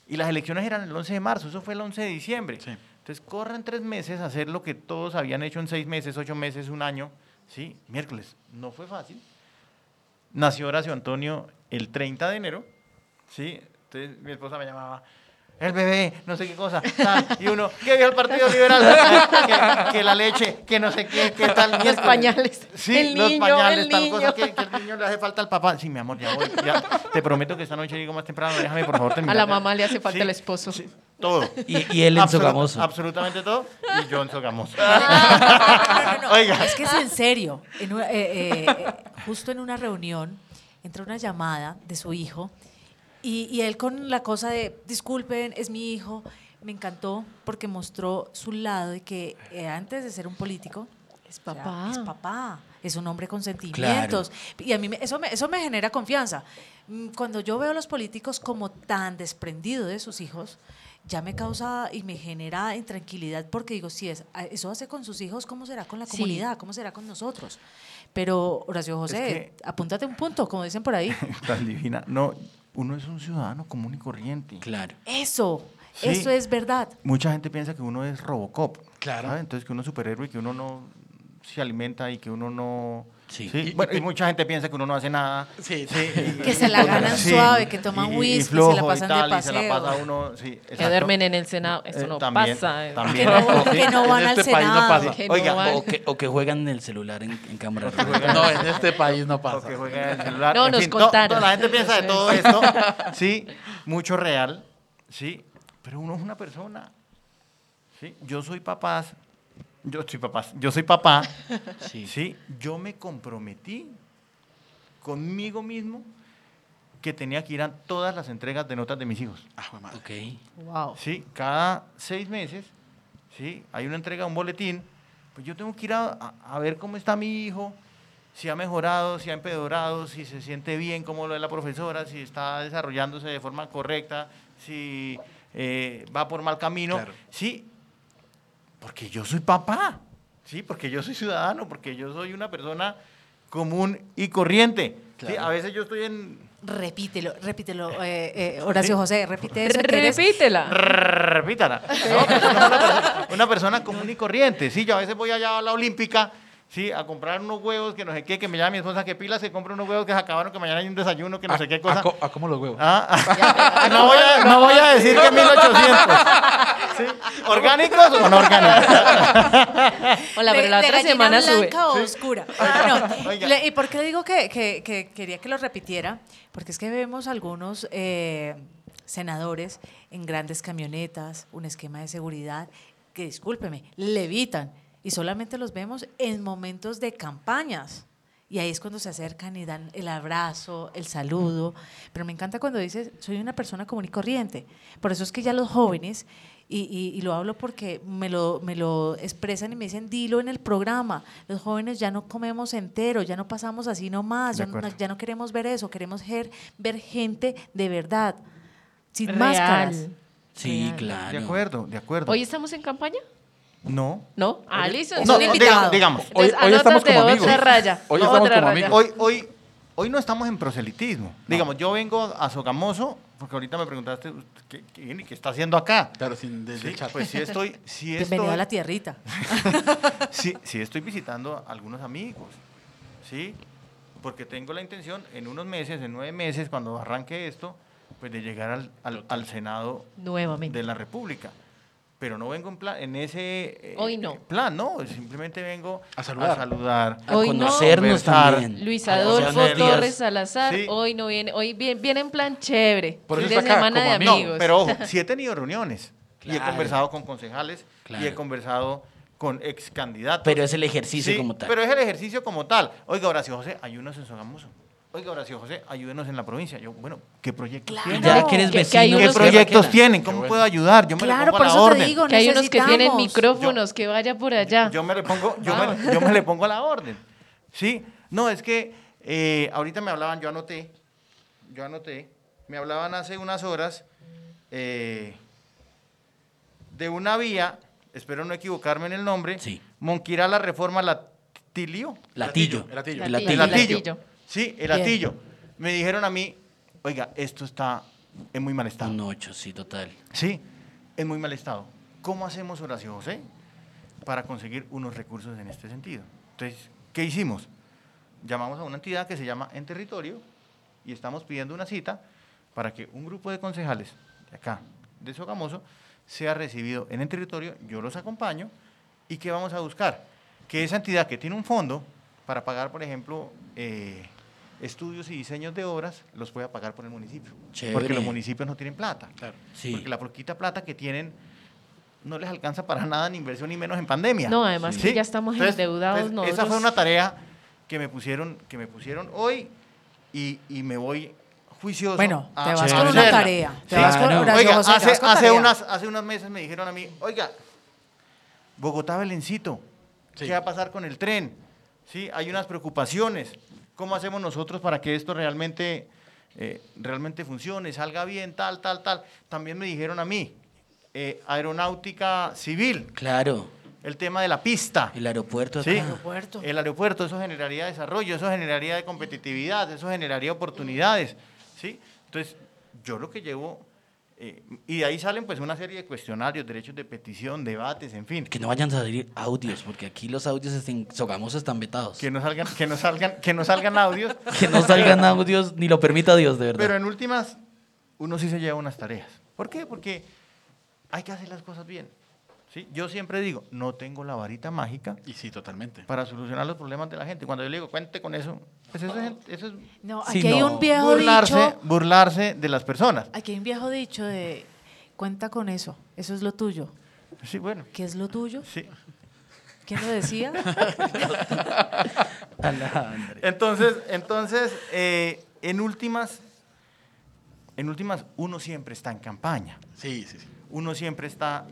Y las elecciones eran el 11 de marzo, eso fue el 11 de diciembre. Sí. Entonces, corren tres meses a hacer lo que todos habían hecho en seis meses, ocho meses, un año. Sí, miércoles. No fue fácil. Nació Horacio Antonio el 30 de enero. Sí, entonces mi esposa me llamaba. El bebé, no sé qué cosa. tal, y uno, que vio el Partido Liberal, que, que la leche, que no sé qué, qué tal. miércoles. pañales. Sí, El los niño, pañales, el tal niño. cosa, que, que al niño le hace falta al papá. Sí, mi amor, ya voy. ya. Te prometo que esta noche llego más temprano. Déjame, por favor, A terminar. la mamá le hace falta Sí, el esposo. sí, todo. Y, y él en Sogamoso. Absolutamente todo. Y yo en Sogamoso. No, no, no, Oiga. Es que es en serio. En eh, eh, eh, justo en una reunión entró una llamada de su hijo y, y él con la cosa de, disculpen, es mi hijo, me encantó porque mostró su lado de que eh, antes de ser un político, Es o sea, papá. es papá, es un hombre con sentimientos. Y a mí me- eso, me, eso me genera confianza. Mm, Cuando yo veo a los políticos como tan desprendidos de sus hijos, ya me causa y me genera intranquilidad porque digo, si es, a- eso hace con sus hijos, ¿cómo será con la Sí. comunidad? ¿Cómo será con nosotros? Pero, Horacio José, que- apúntate un punto, como dicen por ahí. Tan divina. No, uno es un ciudadano común y corriente. Claro. Eso, Sí. eso es verdad. Mucha gente piensa que uno es Robocop. Claro. ¿sabe? Entonces que uno es superhéroe y que uno no se alimenta y que uno no... Sí. Sí, Y- bueno, y- y mucha gente piensa que uno no hace nada. Sí, Que se la ganan sí, suave, que toman y- y whisky, se la pasan de tal, y se la paseo. pasa uno, sí, Que duermen en el Senado. Eso Eh, no también, pasa. eh. también. Que no, que no En van al este país no Senado. pasa. Que no Oiga, van. O que, o que juegan en el celular en, en cámara. No, en este país no O pasa. que juega en el celular. No, en nos fin, contaron. to- la gente piensa de todo esto, sí, mucho real, sí, pero uno es una persona, sí. Yo soy papá, yo soy papá, yo soy papá, Sí. sí. Yo me comprometí conmigo mismo que tenía que ir a todas las entregas de notas de mis hijos. Ah, madre. Ok. Wow. Sí, cada seis meses, sí, hay una entrega, un boletín, pues yo tengo que ir a, a- a ver cómo está mi hijo, si ha mejorado, si ha empeorado, si se siente bien, cómo lo ve la profesora, si está desarrollándose de forma correcta, si eh, va por mal camino. Claro. Sí, porque yo soy papá, sí, porque yo soy ciudadano, porque yo soy una persona común y corriente. Sí, a veces yo estoy en, Repítelo, repítelo, eh, eh, Horacio José, repite eso. que eres- Repítela. Repítala. No, una, persona, una persona común y corriente. Sí, yo a veces voy allá a la Olímpica, sí, a comprar unos huevos que no sé qué, que me llama mi esposa que pilas, que compra unos huevos que se acabaron, que mañana hay un desayuno, que no ¿A- sé qué a cosa. co- ¿A cómo los huevos? Ah, ah, no, voy a, no voy a decir que 1800. ¿Sí? ¿Orgánicos o no orgánicos? Hola, pero la de otra semana sube. o oscura. No, Oiga. le- ¿Y por qué le digo que, que- que quería que lo repitiera? Porque es que vemos algunos eh, senadores en grandes camionetas, un esquema de seguridad, que discúlpeme, levitan y solamente los vemos en momentos de campañas. Y ahí es cuando se acercan y dan el abrazo, el saludo. Pero me encanta cuando dices, soy una persona común y corriente. Por eso es que ya los jóvenes, y, y- y lo hablo porque me lo, me lo expresan y me dicen, dilo en el programa, los jóvenes ya no comemos entero, ya no pasamos así nomás, ya no, ya no queremos ver eso, queremos ver, ver gente de verdad, sin Real. máscaras. Sí, Real. claro. De acuerdo, de acuerdo. ¿Hoy estamos en campaña? No. ¿No? Ah, listo. Es No, un Entonces, invitado. diga- digamos. Hoy- entonces hoy estamos como amigos. otra raya. Hoy No, estamos otra como raya. amigos. Hoy, hoy, hoy no estamos en proselitismo. Digamos, yo vengo a Sogamoso, porque ahorita me preguntaste ¿qué, qué, qué está haciendo acá? Claro, sin desde Sí, el chat. pues sí estoy, sí Bienvenido estoy, a la tierrita. sí, sí estoy visitando a algunos amigos, ¿sí? Porque tengo la intención en unos meses, en nueve meses, cuando arranque esto, pues de llegar al, al- al Senado Nuevamente. de la República. Pero no vengo en, plan, en ese eh, Hoy no. plan, no, simplemente vengo A saludar. A saludar A Hoy conocernos también. Luis Adolfo. Torres Salazar, Sí. hoy no viene, hoy viene, viene en plan chévere. Por eso fin de está acá, semana de amigos. No, pero ojo, sí he tenido reuniones y he conversado con concejales y he conversado con ex candidatos. Pero es el ejercicio Sí, como tal. Pero es el ejercicio como tal. Oiga, Horacio José, ayúdenos en Sogamoso. Oiga, Horacio José, ayúdenos en la provincia. Yo, bueno, ¿qué proyectos Claro. tienen? Ya que eres Que- que vecino. hay ¿Qué proyectos tienen? ¿Cómo bueno. puedo ayudar? Yo me Claro, le pongo por a la eso te digo, que hay unos que tienen necesitamos. micrófonos, que vaya por allá. Yo me le pongo, yo me, yo me le pongo a la orden. Sí, no, es que eh, ahorita me hablaban, yo anoté, yo anoté, me hablaban hace unas horas eh, de una vía, espero no equivocarme en el nombre, Sí. Monquirá la Reforma Latilio. Latillo. Latillo. Latillo. Latillo. latillo. latillo. Sí, el Bien. latillo. Me dijeron a mí, oiga, esto está en muy mal estado. Un 8, sí, total. Sí, en muy mal estado. ¿Cómo hacemos, Horacio José, para conseguir unos recursos en este sentido? Entonces, ¿qué hicimos? Llamamos a una entidad que se llama En Territorio y estamos pidiendo una cita para que un grupo de concejales de acá, de Sogamoso, sea recibido en el territorio, yo los acompaño y ¿qué vamos a buscar? Que esa entidad que tiene un fondo para pagar, por ejemplo, eh, estudios y diseños de obras, los pueda pagar por el municipio. Porque los municipios no tienen plata. Claro. Sí. Porque la poquita plata que tienen no les alcanza para nada ni inversión ni menos en pandemia. No, además que ya estamos endeudados Esa nosotros. fue una tarea que me pusieron, que me pusieron hoy y, y me voy juicioso. Bueno, a te vas con una tarea, te vas con- hace, vas con hace, tarea. unas, hace unos meses me dijeron a mí, oiga, Bogotá Belencito, Sí. ¿qué va a pasar con el tren? Sí, hay unas preocupaciones. ¿Cómo hacemos nosotros para que esto realmente, eh, realmente funcione, salga bien, tal, tal, tal? También me dijeron a mí, eh, aeronáutica civil, Claro, el tema de la pista. el aeropuerto Sí. acá. Aeropuerto. El aeropuerto, eso generaría desarrollo, eso generaría de competitividad, eso generaría oportunidades, ¿sí? Entonces, yo lo que llevo, eh, y de ahí salen pues una serie de cuestionarios, derechos de petición, debates, en fin, Que no vayan a salir audios, porque aquí los audios en Sogamoso están vetados. que no salgan, que no salgan, que no salgan audios, Que no salgan audios, ni lo permita Dios, de verdad. pero en últimas, uno sí se lleva unas tareas. ¿Por qué? Porque hay que hacer las cosas bien. ¿Sí? Yo siempre digo, no tengo la varita mágica Y sí, totalmente. para solucionar los problemas de la gente. Cuando yo le digo, cuente con eso, pues eso es, eso es No, aquí hay un viejo burlarse, dicho. burlarse de las personas. Aquí hay un viejo dicho de cuenta con eso, eso es lo tuyo. Sí, bueno, ¿Qué es lo tuyo? sí. ¿Quién lo decía? Entonces, entonces eh, en últimas, en últimas, uno siempre está en campaña. Sí, sí, sí. Uno siempre está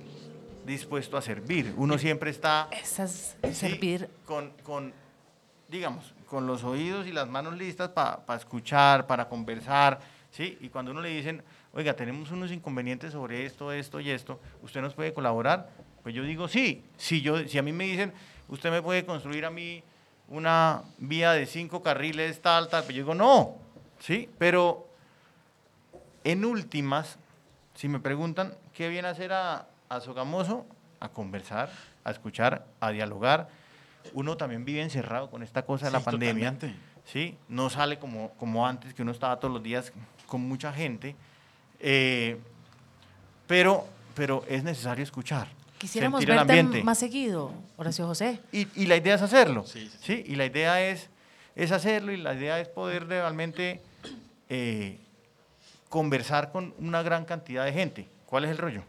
dispuesto a servir. Uno siempre está Esas sí, servir. con, con, digamos, con los oídos y las manos listas para escuchar, para conversar, ¿sí? Y cuando uno le dicen, oiga, tenemos unos inconvenientes sobre esto, esto y esto, ¿usted nos puede colaborar? Pues yo digo, sí. Si, yo, si a mí me dicen, usted me puede construir a mí una vía de cinco carriles, tal, tal, pues yo digo, no, ¿sí? Pero en últimas, si me preguntan, ¿qué viene a hacer a, a Sogamoso? A conversar, a escuchar, a dialogar. Uno también vive encerrado con esta cosa de la pandemia. totalmente. ¿sí? No sale como, como antes, que uno estaba todos los días con mucha gente. eh, pero, pero es necesario escuchar. Quisiéramos sentir el verte ambiente. más seguido, Horacio José. Y, y la idea es hacerlo. Sí, sí, Sí, y la idea es, es hacerlo y la idea es poder realmente eh, conversar con una gran cantidad de gente. ¿Cuál es el rollo?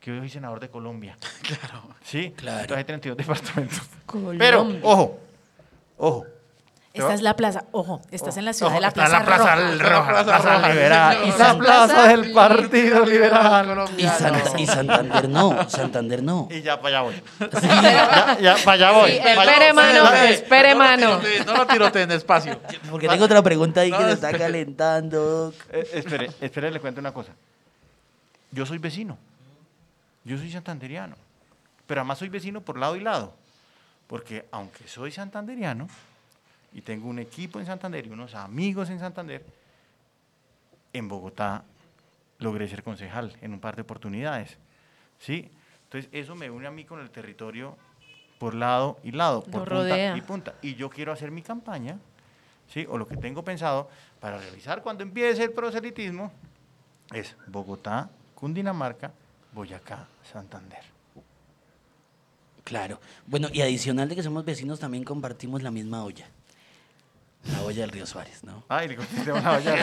Que yo soy senador de Colombia. Claro. Sí, Claro. entonces hay 32 departamentos. Colombia. Pero, ojo, ojo. Esta es la plaza, ojo, estás en la ciudad Ojo, de la está en Plaza, la Plaza Roja. la Plaza Roja, sí, Liberal. Y La la Plaza del Partido Liberal. Y, San- y Santander no, Santander no. Y ya para allá voy. Ya, ya para allá voy. Sí, allá espere, voy. mano, La- espere, No lo mano. No lo tiroteen despacio. Porque tengo otra pregunta ahí que se está calentando. Eh, espere, espere, le cuento una cosa. Yo soy vecino. Yo soy santanderiano. Pero además soy vecino por lado y lado. Porque aunque soy santanderiano y tengo un equipo en Santander y unos amigos en Santander, en Bogotá logré ser concejal en un par de oportunidades. ¿Sí? Entonces eso me une a mí con el territorio por lado y lado, por punta rodea. y punta. Y yo quiero hacer mi campaña, ¿sí? o lo que tengo pensado para realizar cuando empiece el proselitismo, es Bogotá, Cundinamarca, Boyacá, Santander. Claro. Bueno, y adicional de que somos vecinos, también compartimos la misma olla. La olla del río Suárez, ¿no? Ay, le contesté una olla.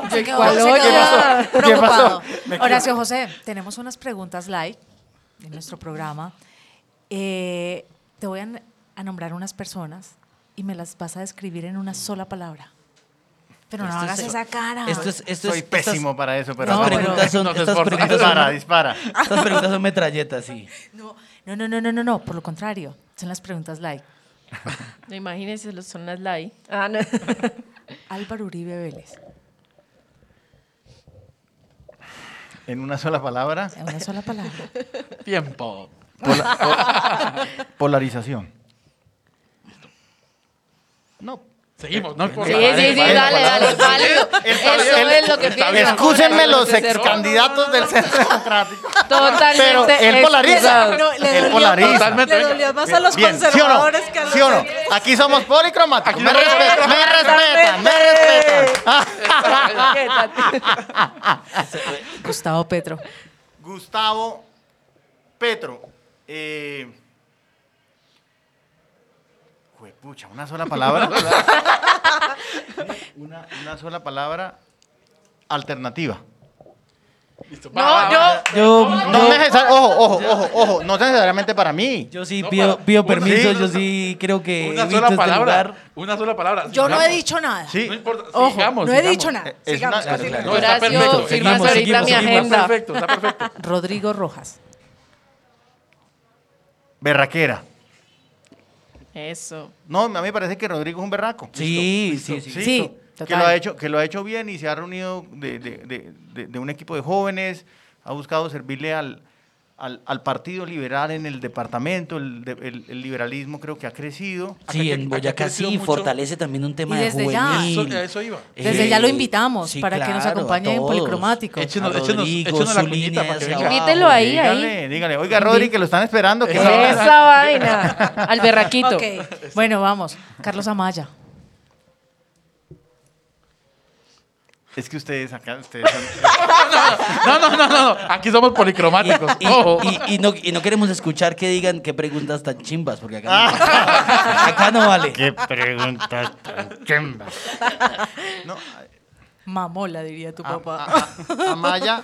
¿Cuál se olla? quedó ¿Qué preocupado. pasó? Horacio José, tenemos unas preguntas live en nuestro programa. Eh, te voy a nombrar unas personas y me las vas a describir en una sola palabra. Pero no hagas es- esa cara. Esto es, esto Soy es, estas- pésimo para eso, pero Estas No, vamos. preguntas son, Nos estas preguntas son- dispara, dispara. estas preguntas son metralletas, sí. No, no, no, no, no, no, no, por lo contrario, son las preguntas live. No, imagínense, los- son las live. Ah, no. Álvaro Uribe Vélez, En una sola palabra, en una sola palabra. Tiempo. pola- po- polarización. No. Seguimos, no Sí, sí, sí, dale, dale, es válido. Eso es lo que piensa. Excúsenme los ex candidatos del Centro Democrático. Totalmente. Pero él polariza. excusados. No, le Él polariza. Totalmente, le dolió más a los conservadores que a los ¿Sí o no? Aquí somos policromáticos. Me respetan, me respetan, me respetan. Gustavo Petro. Gustavo Petro. Eh, una sola palabra. una, una sola palabra. Alternativa. Listo, No, va, va, yo- va. Yo, No necesar- ojo, ojo, ojo, ojo, no necesariamente para mí. yo sí No, pido, para- pido una- permiso, sí. yo sí creo que Una sola este palabra. lugar. Una sola palabra. Yo no he dicho nada. Sí. No importa. Ojo, sigamos, no he sigamos. dicho nada. Es Sigamos, una- sigamos. No, está perfecto. firmas ahorita seguimos, mi. Está agenda. perfecto, está perfecto. Rodrigo Rojas. Berraquera. Eso. No, a mí me parece que Rodrigo es un berraco. Sí, sí, sí. Sí. Sí, que lo ha hecho, que lo ha hecho bien y se ha reunido de, de- de- de- de un equipo de jóvenes, ha buscado servirle al, al, al Partido Liberal en el departamento, el, de- el- el liberalismo creo que ha crecido. Sí, Acá- en acá Boyacá sí mucho. fortalece también un tema Y de desde ya. juvenil. Eso- a eso iba. Desde Eh, ya lo invitamos sí, para que nos acompañe en. Policromático. Échenos, échenos, Rodrigo, échenos la cuñita para que a venga. Invítelo ahí, dígale, ahí. dígale, oiga Rodri, que lo están esperando. Que Esa vaina. Al berraquito. Bueno, vamos. Carlos Amaya. Es que ustedes acá, ustedes son- No, no, no, no, no. Aquí somos policromáticos. y- Ojo. y- y no, y no queremos escuchar que digan qué preguntas tan chimbas, porque acá Ah. no, acá no vale. Qué preguntas tan chimbas. No, Mamola, diría tu a- papá. a- a- Amaya.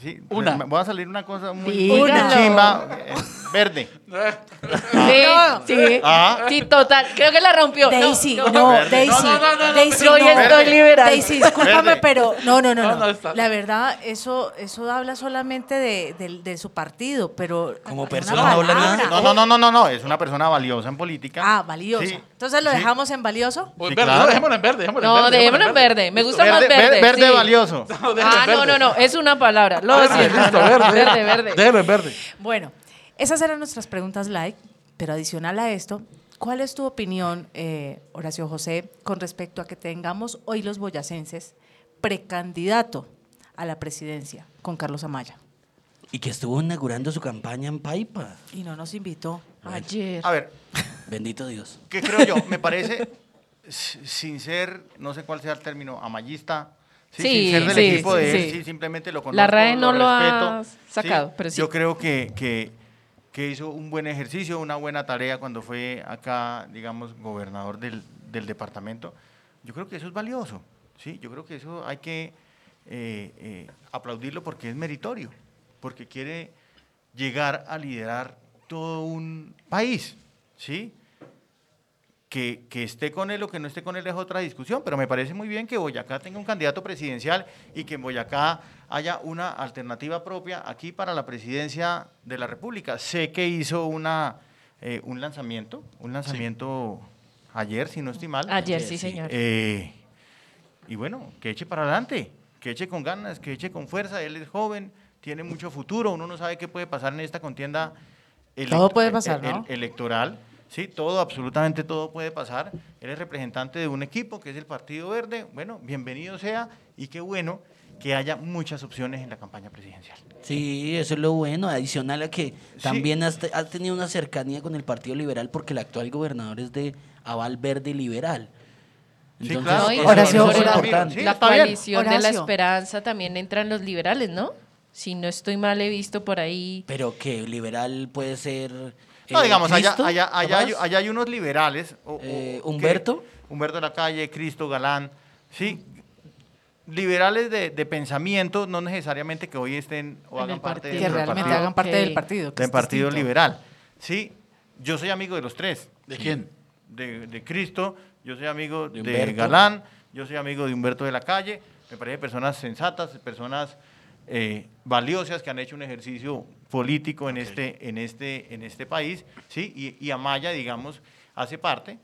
Sí, Una. me- voy a salir una cosa muy, muy chimba. eh, verde. Sí, sí. Ah. Sí, total. Creo que la rompió. No, Daisy, no. no. Daisy, No, no, no, Daisy, yo ya no. estoy liberal. Daisy, discúlpame, Verde. pero no, no, no, No, no. no, está- La verdad, eso, eso habla solamente de, de- de su partido, pero Como persona no habla nada. No, no, no, no, no, no, es una persona valiosa en política. Ah, valioso. Sí, Entonces lo sí. dejamos en valioso. Sí, verde, claro. no, dejémoslo en verde, dejémoslo en No, dejémoslo en verde. Me gusta Verde, más ver- verde. verde sí. valioso. Ah, no, no, no. Es una palabra. Lo Verde, siento. verde. Verde, en verde. Bueno, esas eran nuestras preguntas like, pero adicional a esto, ¿cuál es tu opinión, eh, Horacio José, con respecto a que tengamos hoy los boyacenses precandidato a la presidencia con Carlos Amaya? Y que estuvo inaugurando su campaña en Paipa. Y no nos invitó. Ayer. A ver, Bendito Dios. ¿qué creo yo? Me parece, sin ser, no sé cuál sea el término, amayista. Sí, Sí, sin ser del sí, equipo de sí, él, sí. sí, simplemente lo conozco. La RAE no lo respeto, ha sacado, pero sí. Yo creo que, que, que hizo un buen ejercicio, una buena tarea cuando fue acá, digamos, gobernador del, del departamento. Yo creo que eso es valioso, ¿sí? Yo creo que eso hay que eh, eh, aplaudirlo porque es meritorio, porque quiere llegar a liderar todo un país, ¿sí? Que, que esté con él o que no esté con él es otra discusión, pero me parece muy bien que Boyacá tenga un candidato presidencial y que en Boyacá haya una alternativa propia aquí para la presidencia de la República. Sé que hizo una, eh, un lanzamiento, un lanzamiento ayer, si no estoy mal. Ayer, Sí, señor. Eh, y bueno, que eche para adelante, que eche con ganas, que eche con fuerza. Él es joven, tiene mucho futuro. Uno no sabe qué puede pasar en esta contienda Todo puede pasar, el- ¿no? electoral. Sí, todo, absolutamente todo puede pasar. Él es representante de un equipo que es el Partido Verde. Bueno, bienvenido sea y qué bueno que haya muchas opciones en la campaña presidencial. Sí, eso es lo bueno. Adicional a que Sí. también has, te- has tenido una cercanía con el Partido Liberal porque el actual gobernador es de aval verde liberal. Sí, Entonces, claro. No, y eso- Horacio, eso es Horacio, importante. sí, la coalición de la esperanza también entran los liberales, ¿no? Si no estoy mal, he visto por ahí. Pero que liberal puede ser. No, digamos, allá, Cristo, allá, allá, hay, capaz. allá hay unos liberales. o- o- Eh, que- Humberto. Humberto de la Calle, Cristo Galán. Sí, liberales de, de pensamiento, no necesariamente que hoy estén o hagan parte partido. del Que realmente partido, hagan parte del partido. que del partido distinto. liberal. Sí, yo soy amigo de los tres. ¿De quién? De, de Cristo, yo soy amigo De. Galán, yo soy amigo de Humberto de la Calle. Me parece personas sensatas, personas eh, valiosas que han hecho un ejercicio político en, este, en, este, en este país. ¿sí? Y, y Amaya, digamos, hace parte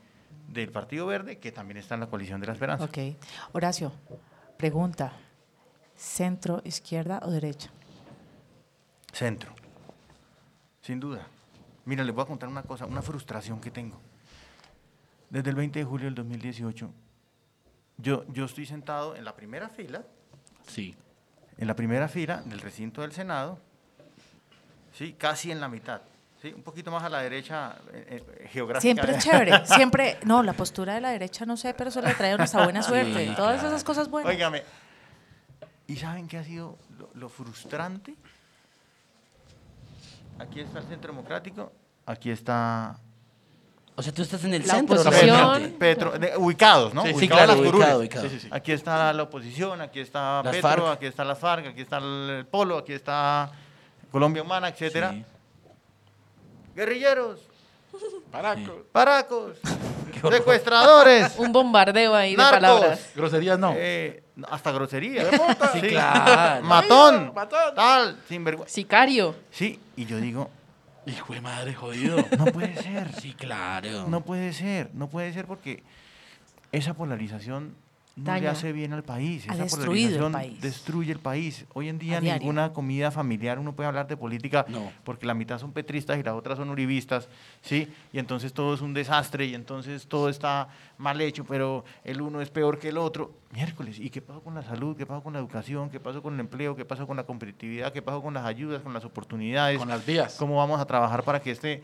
del Partido Verde, que también está en la coalición de la esperanza. Ok. Horacio, pregunta. ¿Centro, izquierda o derecha? Centro. Sin duda. Mira, les voy a contar una cosa, una frustración que tengo. Desde el 20 de julio del 2018, yo, yo estoy sentado en la primera fila, Sí. En la primera fila del recinto del Senado, sí, casi en la mitad, sí, un poquito más a la derecha eh, eh, geográfica. Siempre es chévere, siempre, no, la postura de la derecha no sé, pero eso le trae nuestra buena suerte. Sí, Todas claro. esas cosas buenas. Óigame, ¿y saben qué ha sido lo, lo frustrante? Aquí está el Centro Democrático, aquí está O sea, tú estás en el La centro. oposición. Petro, de- ubicados, ¿no? Sí, sí, Ubicados claro, las ubicado, curules. ubicado. Sí, sí, sí. Aquí está la oposición, aquí está Las Petro, FARC. aquí está la FARC, aquí está el Polo, aquí está Colombia Humana, etcétera. Sí. Guerrilleros, Paraco. paracos, horror. secuestradores, Un bombardeo ahí de narcos, palabras. Groserías no. eh, hasta grosería. Sí, claro. Matón, Matón. tal, sinvergüenza. Sicario. Sí, y yo digo, Hijo de madre, jodido. no puede ser. Sí, claro. No puede ser, no puede ser porque esa polarización no le hace bien al país. Ha esa destruido el polarización país. destruye el país. Hoy en día A diario. ninguna comida familiar uno puede hablar de política No. porque la mitad son petristas y las otras son uribistas, ¿sí? Y entonces todo es un desastre y entonces todo está mal hecho, pero el uno es peor que el otro. Miércoles, ¿y qué pasó con la salud? ¿Qué pasó con la educación? ¿Qué pasó con el empleo? ¿Qué pasó con la competitividad? ¿Qué pasó con las ayudas, con las oportunidades? Con las vías. ¿Cómo vamos a trabajar para que este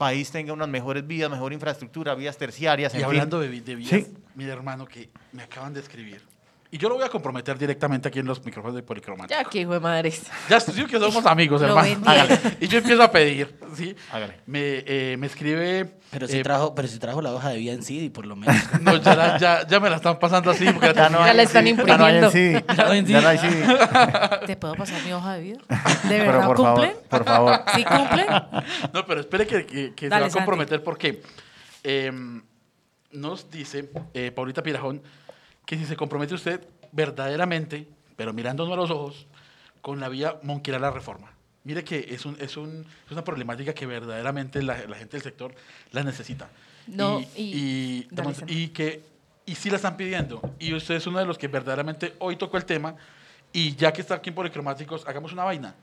país tenga unas mejores vías, mejor infraestructura, vías terciarias? Y en fin? hablando de, vi- de vías, Sí. mi hermano que me acaban de escribir. Y yo lo voy a comprometer directamente aquí en los micrófonos de Policromático. Ya, que hijo de madres. Ya estoy que somos amigos, hermano. Hágale. Y yo empiezo a pedir, ¿sí? Hágale. Me, eh, me escribe... Pero si eh, trajo, pero si trajo la hoja de vida en CD, por lo menos. No, ya, la- ya, ya me la están pasando así. Porque Ya la están sí, ya no hay en imprimiendo. sí, Ya no hay en sí. ya no hay. ¿Te puedo pasar mi hoja de vida? ¿De Pero verdad por cumplen? favor, por favor. ¿Sí cumplen? No, pero espere que, que- que se va a Santi. comprometer porque em, nos dice eh, Paulita Pirajón que si se compromete usted verdaderamente, pero mirándonos a los ojos, con la vía Monquera la reforma. Mire que es, un, es, un- es una problemática que verdaderamente la, la gente del sector la necesita. No, y, y- que y sí la están pidiendo. Y usted es uno de los que verdaderamente hoy tocó el tema. Y ya que está aquí en Policromáticos, hagamos una vaina.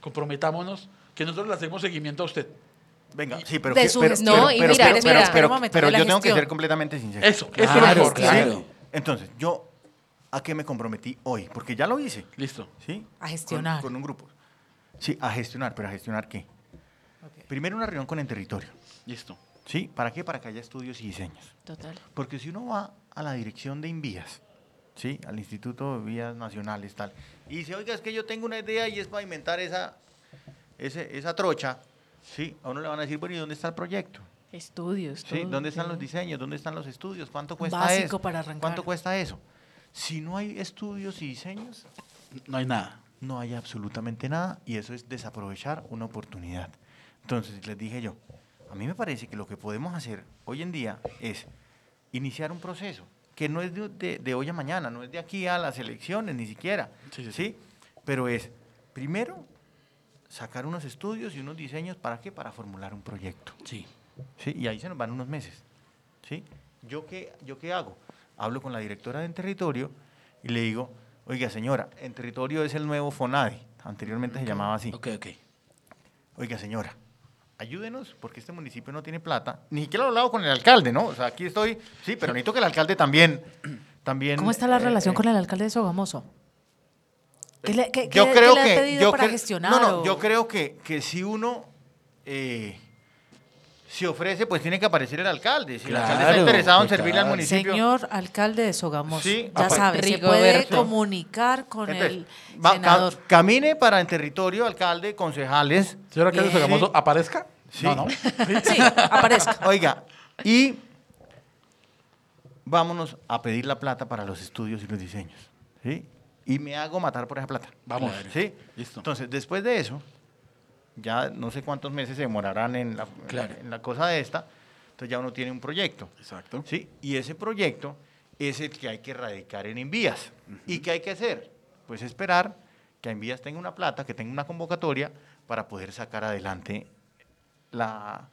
Comprometámonos que nosotros le hacemos seguimiento a usted. Venga, sí, pero De que- su pero, No, y pero- mira, pero- mira. pero- Espera yo tengo que ser completamente sincero. Eso, eso es lo Claro, claro. Entonces, yo a qué me comprometí hoy, porque ya lo hice, Listo. ¿sí? A gestionar. Con, con un grupo. Sí, a gestionar, pero a gestionar qué? Primero una reunión con el territorio, Listo. ¿sí? ¿Para qué? Para que haya estudios y diseños. Total. Porque si uno va a la dirección de Invías, ¿sí? Al Instituto de Vías Nacionales, tal, y dice, oiga, es que yo tengo una idea y es pavimentar esa, ese- esa trocha, ¿sí? A uno le van a decir, bueno, ¿y dónde está el proyecto? Estudios. ¿Sí? ¿Dónde están sí. los diseños? ¿Dónde están los estudios? ¿Cuánto cuesta Básico eso? para arrancar. ¿Cuánto cuesta eso? Si no hay estudios y diseños, No hay nada. no hay absolutamente nada y eso es desaprovechar una oportunidad. Entonces, les dije yo, a mí me parece que lo que podemos hacer hoy en día es iniciar un proceso que no es de, de- de hoy a mañana, no es de aquí a las elecciones ni siquiera, ¿sí? sí. Pero es, primero, sacar unos estudios y unos diseños, ¿para qué? Para formular un proyecto. Sí. ¿Sí? Y ahí se nos van unos meses, ¿sí? ¿Yo qué, ¿Yo qué hago? Hablo con la directora de En Territorio y le digo, oiga señora, En Territorio es el nuevo FONADE, anteriormente se llamaba así. Ok, ok. Oiga señora, ayúdenos porque este municipio no tiene plata. Ni siquiera lo he hablado con el alcalde, ¿no? O sea, aquí estoy, sí, pero necesito que el alcalde también... también ¿Cómo está la eh, relación eh, con el alcalde de Sogamoso? ¿Qué le, qué- yo qué- creo qué le que ha pedido yo para gestionar? no no o- yo creo que, que si uno eh, se ofrece pues tiene que aparecer el alcalde si el alcalde está Claro, interesado en servirle al claro. municipio Señor alcalde de Sogamoso, Sí, ya sabe, se puede comunicar con Entonces, el va- ca- senador. camine para en territorio alcalde concejales Señor alcalde Bien. Sogamoso, ¿aparezca? Sí. No, no. Sí, aparezca. oiga y vámonos a pedir la plata para los estudios y los diseños ¿sí? y me hago matar por esa plata Vamos. ¿sí? Listo. Entonces, después de eso, ya no sé cuántos meses se demorarán en la, Claro. en la cosa de esta, entonces ya uno tiene un proyecto. Exacto. ¿sí? Y ese proyecto es el que hay que radicar en Envías. ¿Y qué hay que hacer? Pues esperar que Envías tenga una plata, que tenga una convocatoria para poder sacar adelante la,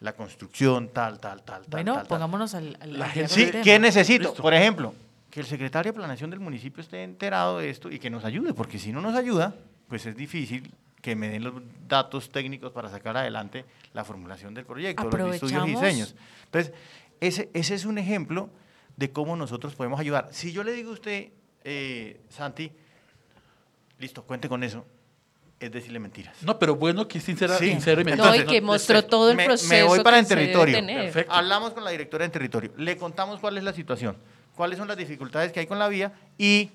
la construcción, tal, tal, tal, tal. Bueno, tal, tal. pongámonos al, al- La al gente- diablo Sí. ¿qué necesito? Listo. Por ejemplo, que el secretario de Planación del municipio esté enterado de esto y que nos ayude, porque si no nos ayuda, pues es difícil que me den los datos técnicos para sacar adelante la formulación del proyecto, los estudios y diseños. Entonces, ese, ese es un ejemplo de cómo nosotros podemos ayudar. Si yo le digo a usted, eh, Santi, listo, cuente con eso, es decirle mentiras. No, pero bueno que es sincera, Sí. sincero y me No, y que mostró todo el me- me proceso voy para que en se debe territorio. Hablamos con la directora en territorio, le contamos cuál es la situación, cuáles son las dificultades que hay con la vía y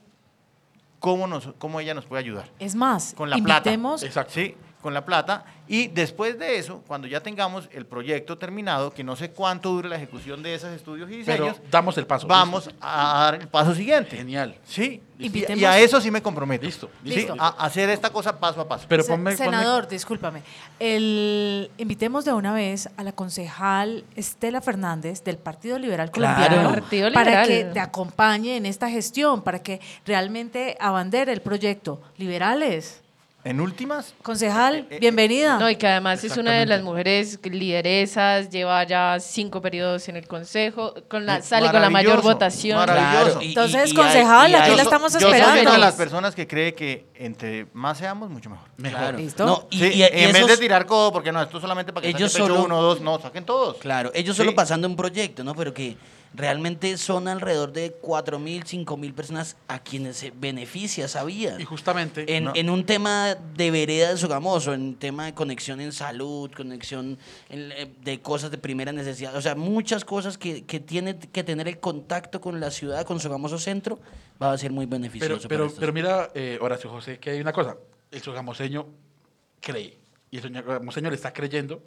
cómo, nos, cómo ella nos puede ayudar. Es más, Con la invitemos, plata. Exacto. Sí, con la plata. Y después de eso, cuando ya tengamos el proyecto terminado, que no sé cuánto dure la ejecución de esos estudios y Pero diseños, damos el paso. vamos Listo. a dar el paso siguiente. Genial. Sí, y, a eso sí me comprometo. Listo, Sí, listo. a a hacer esta cosa paso a paso. Pero ponme- senador, discúlpame. El, invitemos de una vez a la concejal Estela Fernández del Partido Liberal Claro. Colombiano Partido para Liberal. que te acompañe en esta gestión, para que realmente abandere el proyecto. Liberales. En últimas, Concejal, Eh, bienvenida. No, y que además es una de las mujeres lideresas, lleva ya cinco periodos en el consejo, con la, Eh, sale con la mayor votación. maravilloso. y- Entonces, y- y concejal, aquí la yo estamos so- Yo soy esperando. una de las personas que cree que entre más seamos, mucho mejor. Mejor. Claro. ¿Listo? No, y, Sí, y- y en vez de tirar codo, porque no, esto solamente para que Ellos saquen pecho solo- uno dos, no, saquen todos. Claro, ellos Sí. solo pasando un proyecto, ¿no? Pero que realmente son alrededor de 4.000, 5.000 personas a quienes se beneficia esa vía. Y justamente, En, No. en un tema de vereda de Sogamoso, en tema de conexión en salud, conexión en- eh, de cosas de primera necesidad, o sea, muchas cosas que, que tiene que tener el contacto con la ciudad, con Sogamoso Centro, va a ser muy beneficioso. pero, para pero mira, eh, Horacio José, que hay una cosa. El sogamoseño cree. Y el sogamoseño le está creyendo.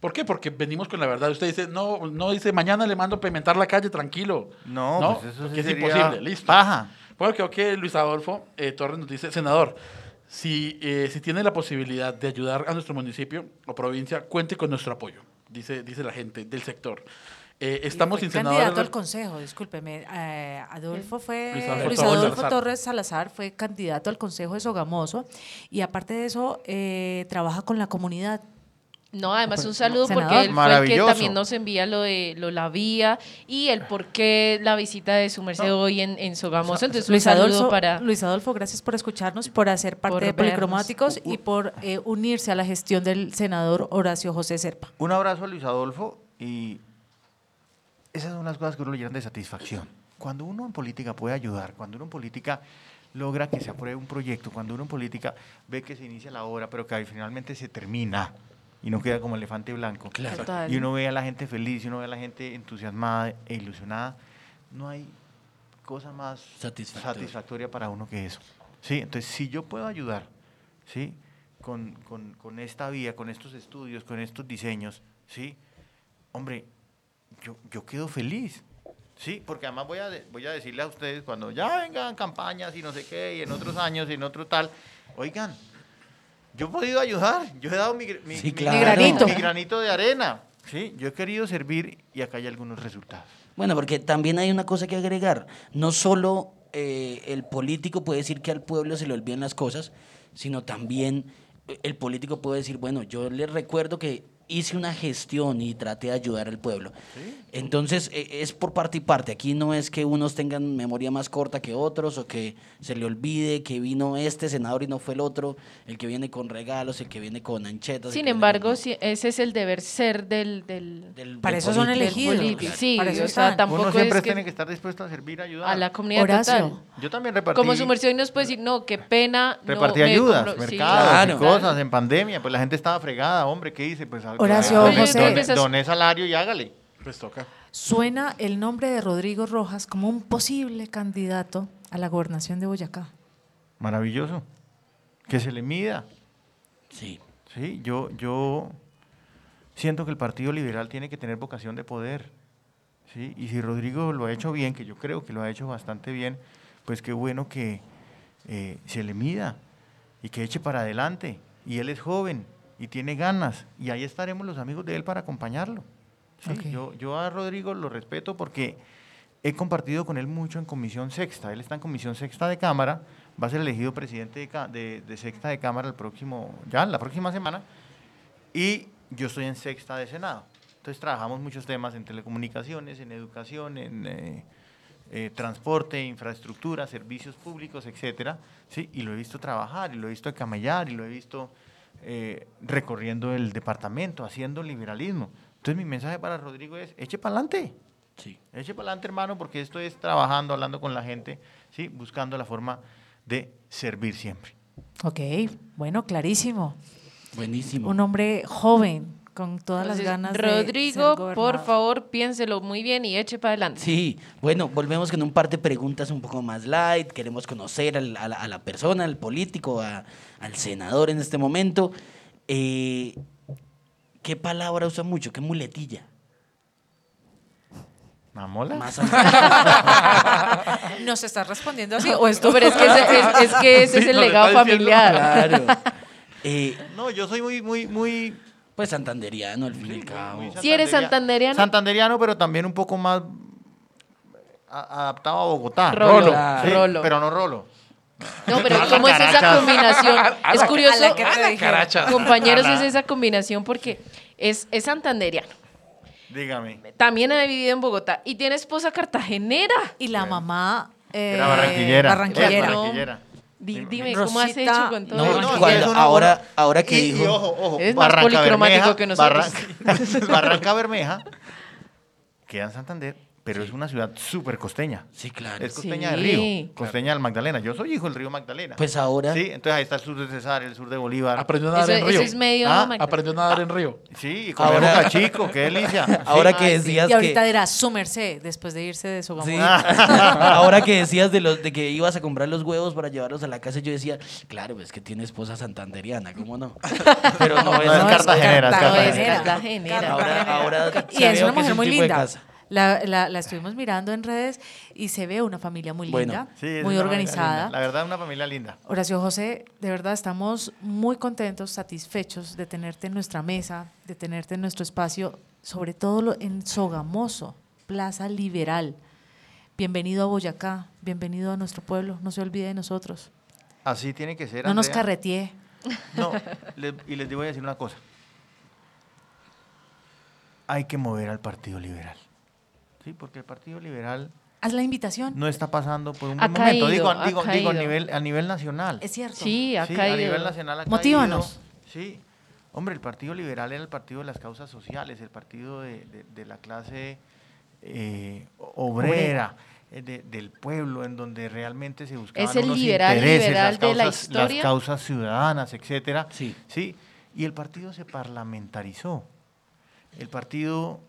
¿Por qué? Porque venimos con la verdad. Usted dice, no, no dice, mañana le mando a pementar la calle, tranquilo. No, pues eso sí Porque es sería imposible, listo. paja. Bueno, creo que Luis Adolfo eh, Torres nos dice, senador, si, eh, si tiene la posibilidad de ayudar a nuestro municipio o provincia, cuente con nuestro apoyo, dice, dice la gente del sector. Eh, estamos sin candidato al consejo, discúlpeme. eh, Adolfo fue Luis Luis Adolfo Adolfo, Torres Salazar. Torres Salazar fue candidato al consejo de Sogamoso y aparte de eso eh, trabaja con la comunidad. No, además un saludo senador. porque él fue el que también nos envía lo de lo la vía y el por qué la visita de su merced hoy en, en Sogamoso. Entonces, un Luis saludo Adolfo, para... Luis Adolfo, gracias por escucharnos, por hacer parte Por de vernos. Policromáticos y por eh, unirse a la gestión del senador Horacio José Serpa. Un abrazo a Luis Adolfo y esas son las cosas que uno le llenan de satisfacción. Cuando uno en política puede ayudar, cuando uno en política logra que se apruebe un proyecto, cuando uno en política ve que se inicia la obra, pero que finalmente se termina y no queda como elefante blanco. Total. Y uno ve a la gente feliz, y uno ve a la gente entusiasmada e ilusionada, no hay cosa más Satisfactoria. para uno que eso. Sí, entonces si yo puedo ayudar, ¿sí? Con, con- con esta vía, con estos estudios, con estos diseños, ¿sí? Hombre, yo, yo quedo feliz. Sí, porque además voy a, voy a decirle a ustedes cuando ya vengan campañas y no sé qué, y en otros años y en otro tal, oigan, yo he podido ayudar, yo he dado mi, Sí, claro. Mi granito. mi granito de arena. Sí, yo he querido servir y acá hay algunos resultados. Bueno, porque también hay una cosa que agregar. No solo eh, el político puede decir que al pueblo se le olvidan las cosas, sino también eh, el político puede decir, bueno, yo le recuerdo que hice una gestión y traté de ayudar al pueblo. Entonces, eh, es por parte y parte. Aquí no es que unos tengan memoria más corta que otros o que se le olvide que vino este senador y no fue el otro, el que viene con regalos, el que viene con anchetas. Sin embargo, con- sí, ese es el deber ser del... del del- Para del eso son elegidos. Sí, Para eso o sea, tampoco Uno siempre es que tiene que estar dispuesto a servir, a ayudar. a la comunidad Horacio. total. Yo también repartí, Como su merced nos puede decir, no, qué pena. no, repartí me ayudas, sí, mercados, claro. y cosas en pandemia, pues la gente estaba fregada, hombre, ¿qué hice? Pues Horacio doné- José. doné- doné salario y hágale. pues toca. Suena el nombre de Rodrigo Rojas como un posible candidato a la gobernación de Boyacá. Maravilloso. Que se le mida. Sí. Sí, yo, yo siento que el Partido Liberal tiene que tener vocación de poder. ¿sí? Y si Rodrigo lo ha hecho bien, que yo creo que lo ha hecho bastante bien, pues qué bueno que eh, se le mida y que eche para adelante. Y él es joven y tiene ganas. Y ahí estaremos los amigos de él para acompañarlo. ¿sí? Yo, yo a Rodrigo lo respeto porque he compartido con él mucho en Comisión Sexta. Él está en Comisión Sexta de Cámara, va a ser elegido presidente de- de Sexta de Cámara el próximo, ya la próxima semana, y yo estoy en Sexta de Senado. Entonces trabajamos muchos temas en telecomunicaciones, en educación, en eh, eh, transporte, infraestructura, servicios públicos, etcétera, ¿sí? Y lo he visto trabajar, y lo he visto camellar, y lo he visto eh, recorriendo el departamento, haciendo liberalismo. Entonces mi mensaje para Rodrigo es, eche para adelante. Sí. Eche para adelante, hermano, porque esto es trabajando, hablando con la gente, ¿sí? buscando la forma de servir siempre. Ok, bueno, clarísimo. Buenísimo. Un hombre joven, con todas las ganas de Rodrigo, ser por favor, piénselo muy bien y eche para adelante. Sí, bueno, volvemos con un par de preguntas un poco más light. Queremos conocer al- a, la, a la persona, al político, a- al senador en este momento. Eh, ¿Qué palabra usa mucho? ¿Qué muletilla? ¿Mamola? Más ¿Nos estás respondiendo así o esto? Pero es que ese es, es que ese es el legado familiar. claro. Eh, No, yo soy muy, muy, muy... pues santanderiano, al fin y al cabo. muy Si eres santanderiano. Santanderiano, pero también un poco más adaptado a Bogotá. Rolo, Sí, rolo. Pero no rolo. No, pero ¿cómo es esa combinación? Es A curioso, la que te compañeros, es esa combinación porque es, es santanderiano. Dígame. También ha vivido en Bogotá y tiene esposa cartagenera. Y la mamá... eh, Era barranquillera. barranquillera. Barranquillera. Di- dime, ¿cómo has hecho con todo No? No, cuando- una ahora- ahora que y, dijo- y ojo, ojo, Es más Barranca policromático Bermeja- que nosotros. Barranca, Barranca Bermeja queda en Santander, pero es una ciudad súper costeña. Sí, claro. Es costeña Sí. del río, costeña del Magdalena. Yo soy hijo del río Magdalena. Pues ahora, Sí, entonces ahí está el sur de Cesar, el sur de Bolívar. Aprendió a nadar Eso, en eso río. es medio... Ah, Aprendió a nadar en río. Sí, y Ahora- cachico, qué delicia. ahora Sí. que sí. decías Y ahorita que... dirá su merced, después de irse de su Sí. gamón. Ahora que decías de los de que ibas a comprar los huevos para llevarlos a la casa, yo decía, claro, es que tiene esposa santanderiana, ¿cómo no? Pero no, No, es, es cartagenera, es No, es cartagenera. cartagenera. Ahora, ahora Y es una mujer muy linda. La, la, la estuvimos mirando en redes y se ve una familia muy Bueno, linda, Sí, muy organizada. linda. La verdad, una familia linda. Horacio José, de verdad estamos muy contentos, satisfechos de tenerte en nuestra mesa, de tenerte en nuestro espacio, sobre todo en Sogamoso, Plaza Liberal. Bienvenido a Boyacá, bienvenido a nuestro pueblo, no se olvide de nosotros. Así tiene que ser. No nos carretee. No, le- y les voy a decir una cosa. Hay que mover al Partido Liberal. Sí, porque el Partido Liberal Haz la invitación. no está pasando por un Ha momento. caído, Digo, ha digo, digo a, nivel, a nivel nacional. Es cierto. Sí, ha Sí, caído. a nivel nacional ha Motívanos. caído. Sí. Hombre, el Partido Liberal era el partido de las causas sociales, el partido de, de- de la clase eh, obrera, eh, de- del pueblo, en donde realmente se buscaban Es el unos liberal intereses, liberal las de la causas, las causas ciudadanas, etcétera. Sí. Sí, y el partido se parlamentarizó. El partido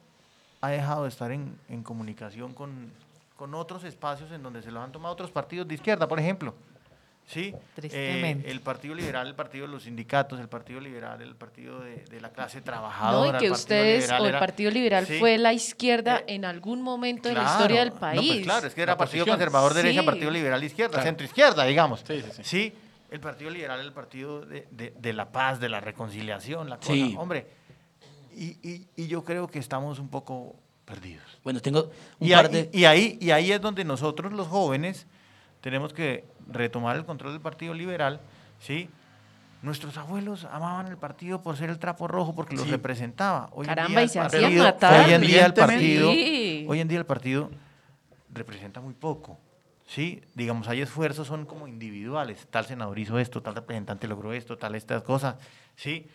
ha dejado de estar en, en comunicación con, con otros espacios en donde se los han tomado otros partidos de izquierda, por ejemplo. Sí, Eh, el Partido Liberal, el Partido de los Sindicatos, el Partido Liberal, el Partido de, de la clase No, trabajadora. y el que ustedes Liberal o el era- Partido Liberal sí. fue la izquierda Eh, en algún momento de la Claro. historia del No, país. pues claro, es que era La Partido oposición. Conservador Derecha, Sí. Partido Liberal Izquierda, Claro. centro izquierda, digamos. Sí, sí, sí. el Partido Liberal el partido de, de- de la paz, de la reconciliación, la cosa. Sí. Hombre, y, y- y yo creo que estamos un poco perdidos. Bueno, tengo un Y, par ahí- de... y ahí, y ahí es donde nosotros los jóvenes tenemos que retomar el control del Partido Liberal, ¿sí? Nuestros abuelos amaban el partido por ser el trapo rojo, porque los representaba. Hoy en Caramba, día y el se hacían partido- matar. Hoy en día el partido, Sí. hoy en día el partido representa muy poco. Sí, digamos, hay esfuerzos, son como individuales. Tal senador hizo esto, tal representante logró esto, tal estas cosas. Sí,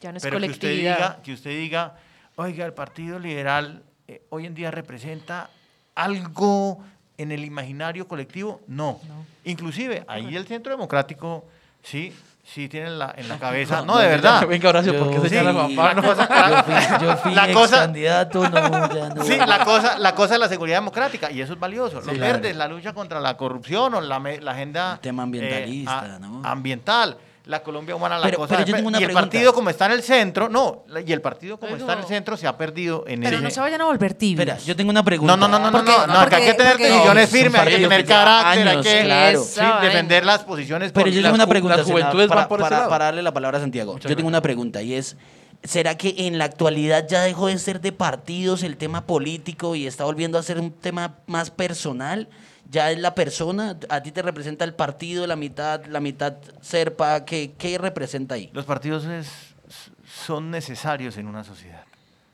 Ya no es pero que usted, diga, que usted diga, oiga, el Partido Liberal eh, hoy en día representa algo en el imaginario colectivo, no. Inclusive, ahí el Centro Democrático, sí, sí tiene en la, en la cabeza, no, de verdad. Venga, Horacio, ¿por qué Yo- señala a Juan Pablo? Yo fui, yo fui La cosa- candidato, no, no. Sí, la cosa, la cosa es la seguridad democrática y eso es valioso. Los Sí, claro. verdes, la lucha contra la corrupción o la, agenda El tema ambientalista, a- ¿no? ambiental, la Colombia humana, la Pero- cosa. pero yo tengo una y el pregunta. partido como está en el centro, no, la- y el partido como Pero- está en el centro se ha perdido en Pero ese- no se vayan a volver tibios. Espera, yo tengo una pregunta. No, no, no, no, no, Porque- no, no, acá hay que porque- tener porque- decisiones firmes, hay que tener carácter, hay años, que claro. sí, defender las posiciones. Pero yo tengo una pregunta, las juventudes senador, para, para- para darle la palabra a Santiago. Muchas yo tengo gracias. una pregunta y es, ¿será que en la actualidad ya dejó de ser de partidos el tema político y está volviendo a ser un tema más personal? ¿Ya es la persona? ¿A ti te representa el partido, la mitad, la mitad serpa? ¿Qué, qué representa ahí? Los partidos son necesarios en una sociedad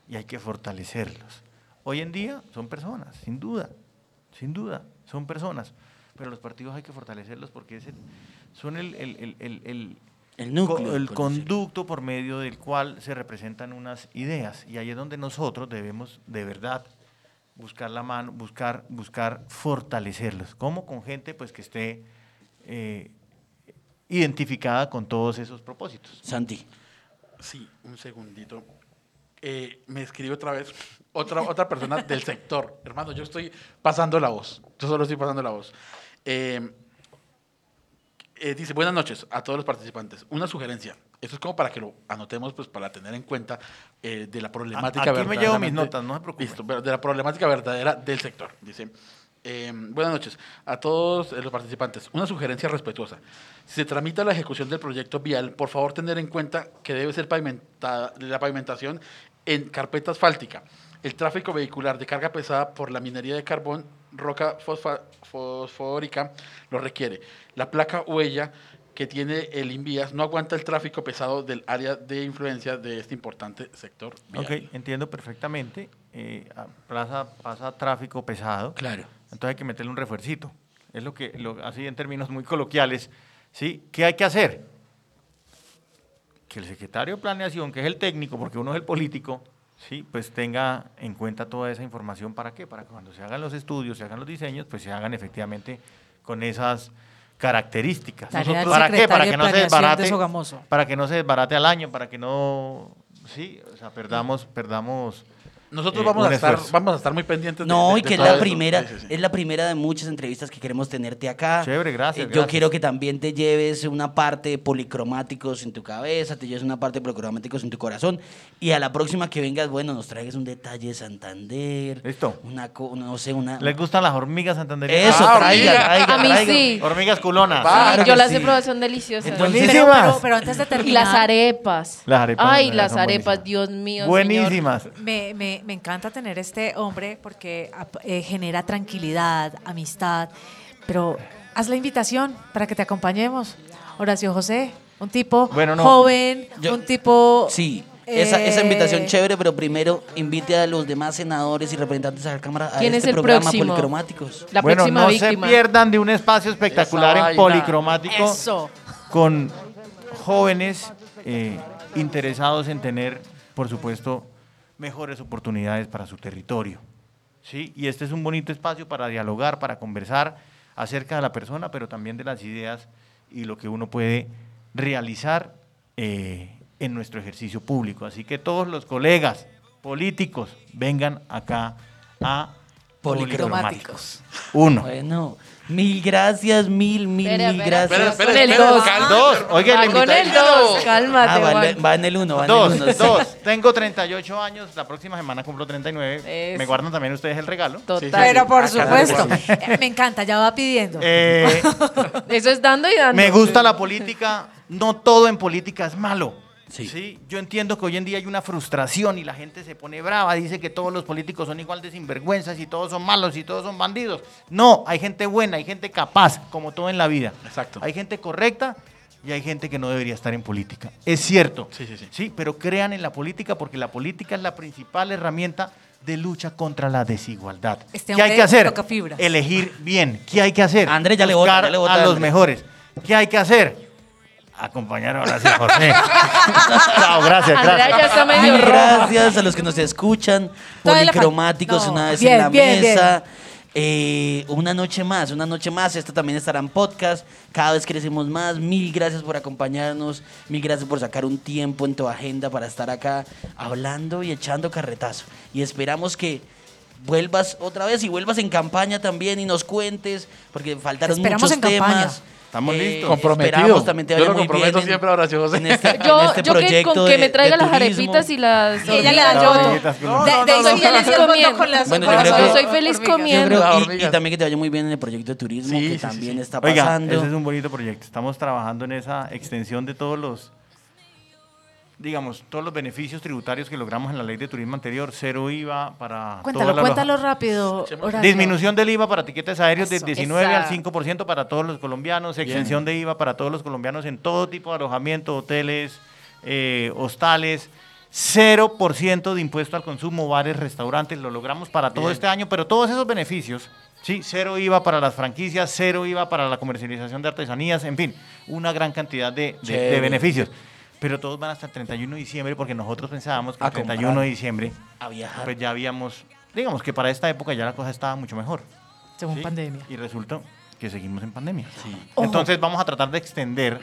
y hay que fortalecerlos. Hoy en día son personas, sin duda, sin duda, son personas. Pero los partidos hay que fortalecerlos porque el- son el, el- el- el- núcleo. el conducto por medio del cual se representan unas ideas. Y ahí es donde nosotros debemos de verdad buscar la mano, buscar, buscar fortalecerlos. como Con gente pues que esté eh, identificada con todos esos propósitos. Santi. Sí, un segundito. Eh, me escribe otra vez otra, otra persona del sector. Hermano, yo estoy pasando la voz. Yo solo estoy pasando la voz. Eh, eh, dice, buenas noches a todos los participantes. Una sugerencia. Esto es como para que lo anotemos, pues para tener en cuenta eh, de la problemática aquí me llevo mis notas, no se preocupe. Listo, de la problemática verdadera del sector. Dice, Eh, buenas noches a todos los participantes. Una sugerencia respetuosa. Si se tramita la ejecución del proyecto vial, por favor tener en cuenta que debe ser pavimentada, la pavimentación en carpeta asfáltica. El tráfico vehicular de carga pesada por la minería de carbón, roca fosfórica, lo requiere. La placa huella que tiene el Invías no aguanta el tráfico pesado del área de influencia de este importante sector vial. Ok, entiendo perfectamente. Eh, plaza, pasa tráfico pesado. Claro. Entonces hay que meterle un refuercito. Es lo que, lo- así en términos muy coloquiales, ¿sí? ¿Qué hay que hacer? Que el secretario de Planeación, que es el técnico, porque uno es el político, ¿sí? Pues tenga en cuenta toda esa información. ¿Para qué? Para que cuando se hagan los estudios, se hagan los diseños, pues se hagan efectivamente con esas características. ¿Para qué? Para que no se de desbarate, para que no se desbarate al año, para que no, sí, o sea, perdamos, perdamos Nosotros Eh, vamos, a estar, vamos a estar muy pendientes de- No, de- y de que es la primera, Sí, sí, sí. es la primera de muchas entrevistas que queremos tenerte acá. Chévere, gracias, Eh, Yo gracias. quiero que también te lleves una parte de policromáticos en tu cabeza, te lleves una parte de policromáticos en tu corazón. Y a la próxima que vengas, bueno, nos traigas un detalle de Santander. Listo. Una, co- no sé, una... ¿Les gustan las hormigas santanderianas? Eso, Ah, traiga, hormiga. traiga, A mí traiga. sí. Hormigas culonas. Claro yo las he sí. probado, son deliciosas. Entonces- Pero, Buenísimas. pero, pero antes de y terminar, las arepas. Las arepas Ay, las buenísimas. arepas, Dios mío. señor. Buenísimas. me, me, me encanta tener este hombre porque ap- eh, genera tranquilidad, amistad. Pero haz la invitación para que te acompañemos. Horacio José, un tipo Bueno, no. joven, Yo- un tipo... Sí, esa, esa eh, invitación chévere, pero primero invite a los demás senadores y representantes a la Cámara a ¿Quién este es el programa próximo? Policromáticos. La bueno, próxima no víctima. se pierdan de un espacio espectacular Esa en vaina. policromático Eso. con jóvenes eh, interesados en tener, por supuesto, mejores oportunidades para su territorio. ¿sí? Y este es un bonito espacio para dialogar, para conversar acerca de la persona, pero también de las ideas y lo que uno puede realizar eh, en nuestro ejercicio público. Así que todos los colegas políticos vengan acá a Policromáticos. Uno. Bueno, mil gracias, mil, mil, Espera, mil espera, gracias. Espera, Con el espera, dos. calma. Dos. Oiga, Va con el invité- 2, cálmate, Ah, va, en- va en el uno, va Dos, en el uno. sí. dos. Tengo 38 años, la próxima semana cumplo 39. Eso. Me guardan también ustedes el regalo. Total. Pero por Acá supuesto. Eh, Me encanta, ya va pidiendo. Eh, Eso es dando y dando. me gusta la política. No todo en política es malo. Sí. Yo entiendo que hoy en día hay una frustración y la gente se pone brava, dice que todos los políticos son igual de sinvergüenzas y todos son malos y todos son bandidos. No, hay gente buena, hay gente capaz, como todo en la vida. Exacto. Hay gente correcta y hay gente que no debería estar en política. Es cierto. Sí, sí, sí. Sí, pero crean en la política porque la política es la principal herramienta de lucha contra la desigualdad. Este ¿Qué hay que hacer? toca fibras. Elegir bien. ¿Qué hay que hacer? Andrés, ya le vota, Buscar ya le vota, a los mejores. ¿Qué hay que hacer? Acompañar ahora sí, José. Chao, gracias, Andrea gracias. ya está medio gracias a los que nos escuchan. Policromáticos No, una vez bien, en la bien, mesa. Eh, una noche más, una noche más. Esto también estará en podcast. Cada vez crecemos más. Mil gracias por acompañarnos. Mil gracias por sacar un tiempo en tu agenda para estar acá hablando y echando carretazo. Y esperamos que vuelvas otra vez y vuelvas en campaña también y nos cuentes, porque faltaron Esperamos muchos en campaña. Estamos listos. Comprometido. esperamos también te Yo vaya lo muy comprometo bien siempre a Horacio José. en este, Yo, en este yo que con que de- me traiga las turismo. arepitas y las Ella le da yo. De, no, ya no, le no, voto no, con las Bueno, yo creo que- soy feliz comiendo. Yo y- también que te vaya muy bien en el proyecto de turismo, Sí, que sí, también sí. está Oiga, pasando. ese es un bonito proyecto. Estamos trabajando en esa extensión de todos los, digamos, todos los beneficios tributarios que logramos en la ley de turismo anterior. Cero IVA para Cuéntalo, toda la loja- cuéntalo rápido. Horacio. Disminución del IVA para tiquetes aéreos Eso. del 19 al Esa. 5% para todos los colombianos, extensión de IVA para todos los colombianos en todo tipo de alojamiento, hoteles, eh, hostales, 0% de impuesto al consumo, bares, restaurantes, lo logramos para todo Bien. este año, pero todos esos beneficios, sí, cero IVA para las franquicias, cero IVA para la comercialización de artesanías, en fin, una gran cantidad de, de- de Chévere. beneficios. Pero todos van hasta el 31 de diciembre porque nosotros pensábamos que A el 31 comprar. de diciembre a viajar. pues ya habíamos, digamos que para esta época ya la cosa estaba mucho mejor. Según ¿sí? pandemia. Y resulta que seguimos en pandemia. Ojo. Entonces vamos a tratar de extender.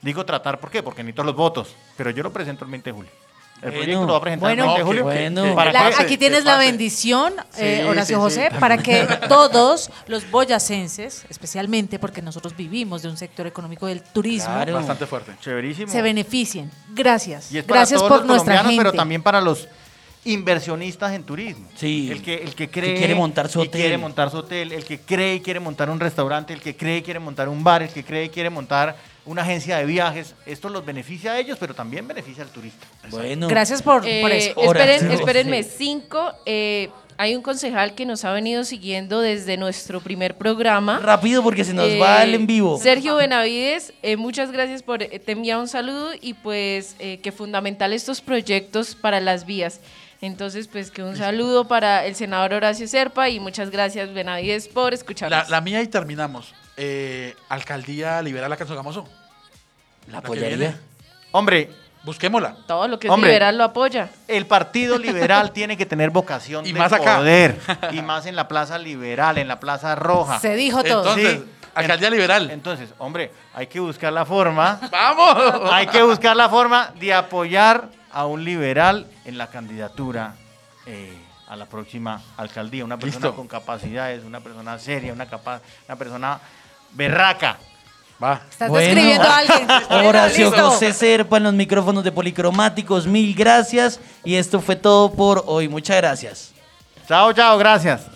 Digo tratar, ¿por qué? Porque necesito los votos. Pero yo lo presento el 20 de julio. El Bueno, proyecto lo va a presentar bueno. el 20 de Ok, julio. bueno. ¿Para La- qué? aquí tienes la bendición, eh, Sí, Horacio sí, José, sí. para que todos los boyacenses, especialmente porque nosotros vivimos de un sector económico del turismo, Claro. Bastante fuerte. Chéverísimo. se beneficien. Gracias. Y es para Gracias todos por los nuestra gente. pero también para los inversionistas en turismo. Sí. El que, el que Que cree quiere montar su y hotel. quiere montar su hotel, el que cree y quiere montar un restaurante, el que cree y quiere montar un bar, el que cree y quiere montar una agencia de viajes. Esto los beneficia a ellos, pero también beneficia al turista. Bueno. Gracias por, por Eh, eso. Esperen, espérenme, cinco. eh, hay un concejal que nos ha venido siguiendo desde nuestro primer programa. Rápido porque se nos Eh, va el en vivo. Sergio Benavides, eh, muchas gracias por eh, te envía un saludo y pues eh, que fundamental estos proyectos para las vías. Entonces, pues que un saludo para el senador Horacio Serpa y muchas gracias Benavides por escucharnos. La, la mía y terminamos. Eh, Alcaldía Liberal acá en Sogamoso. La apoyaría. Hombre, Busquémosla. Todo lo que es Hombre. liberal lo apoya. el Partido Liberal tiene que tener vocación Y de más acá. poder. Y más en la Plaza Liberal, en la Plaza Roja. Se dijo todo. Entonces, Sí. Alcaldía Liberal. Entonces, hombre, hay que buscar la forma ¡Vamos! Hay que buscar la forma de apoyar a un liberal en la candidatura eh, a la próxima alcaldía. Una persona Listo. con capacidades, una persona seria, una, capa- una persona berraca. Va. Estás Bueno. describiendo a alguien. Horacio. José Serpa en los micrófonos de Policromáticos, mil gracias. Y esto fue todo por hoy. Muchas gracias. Chao, chao, gracias.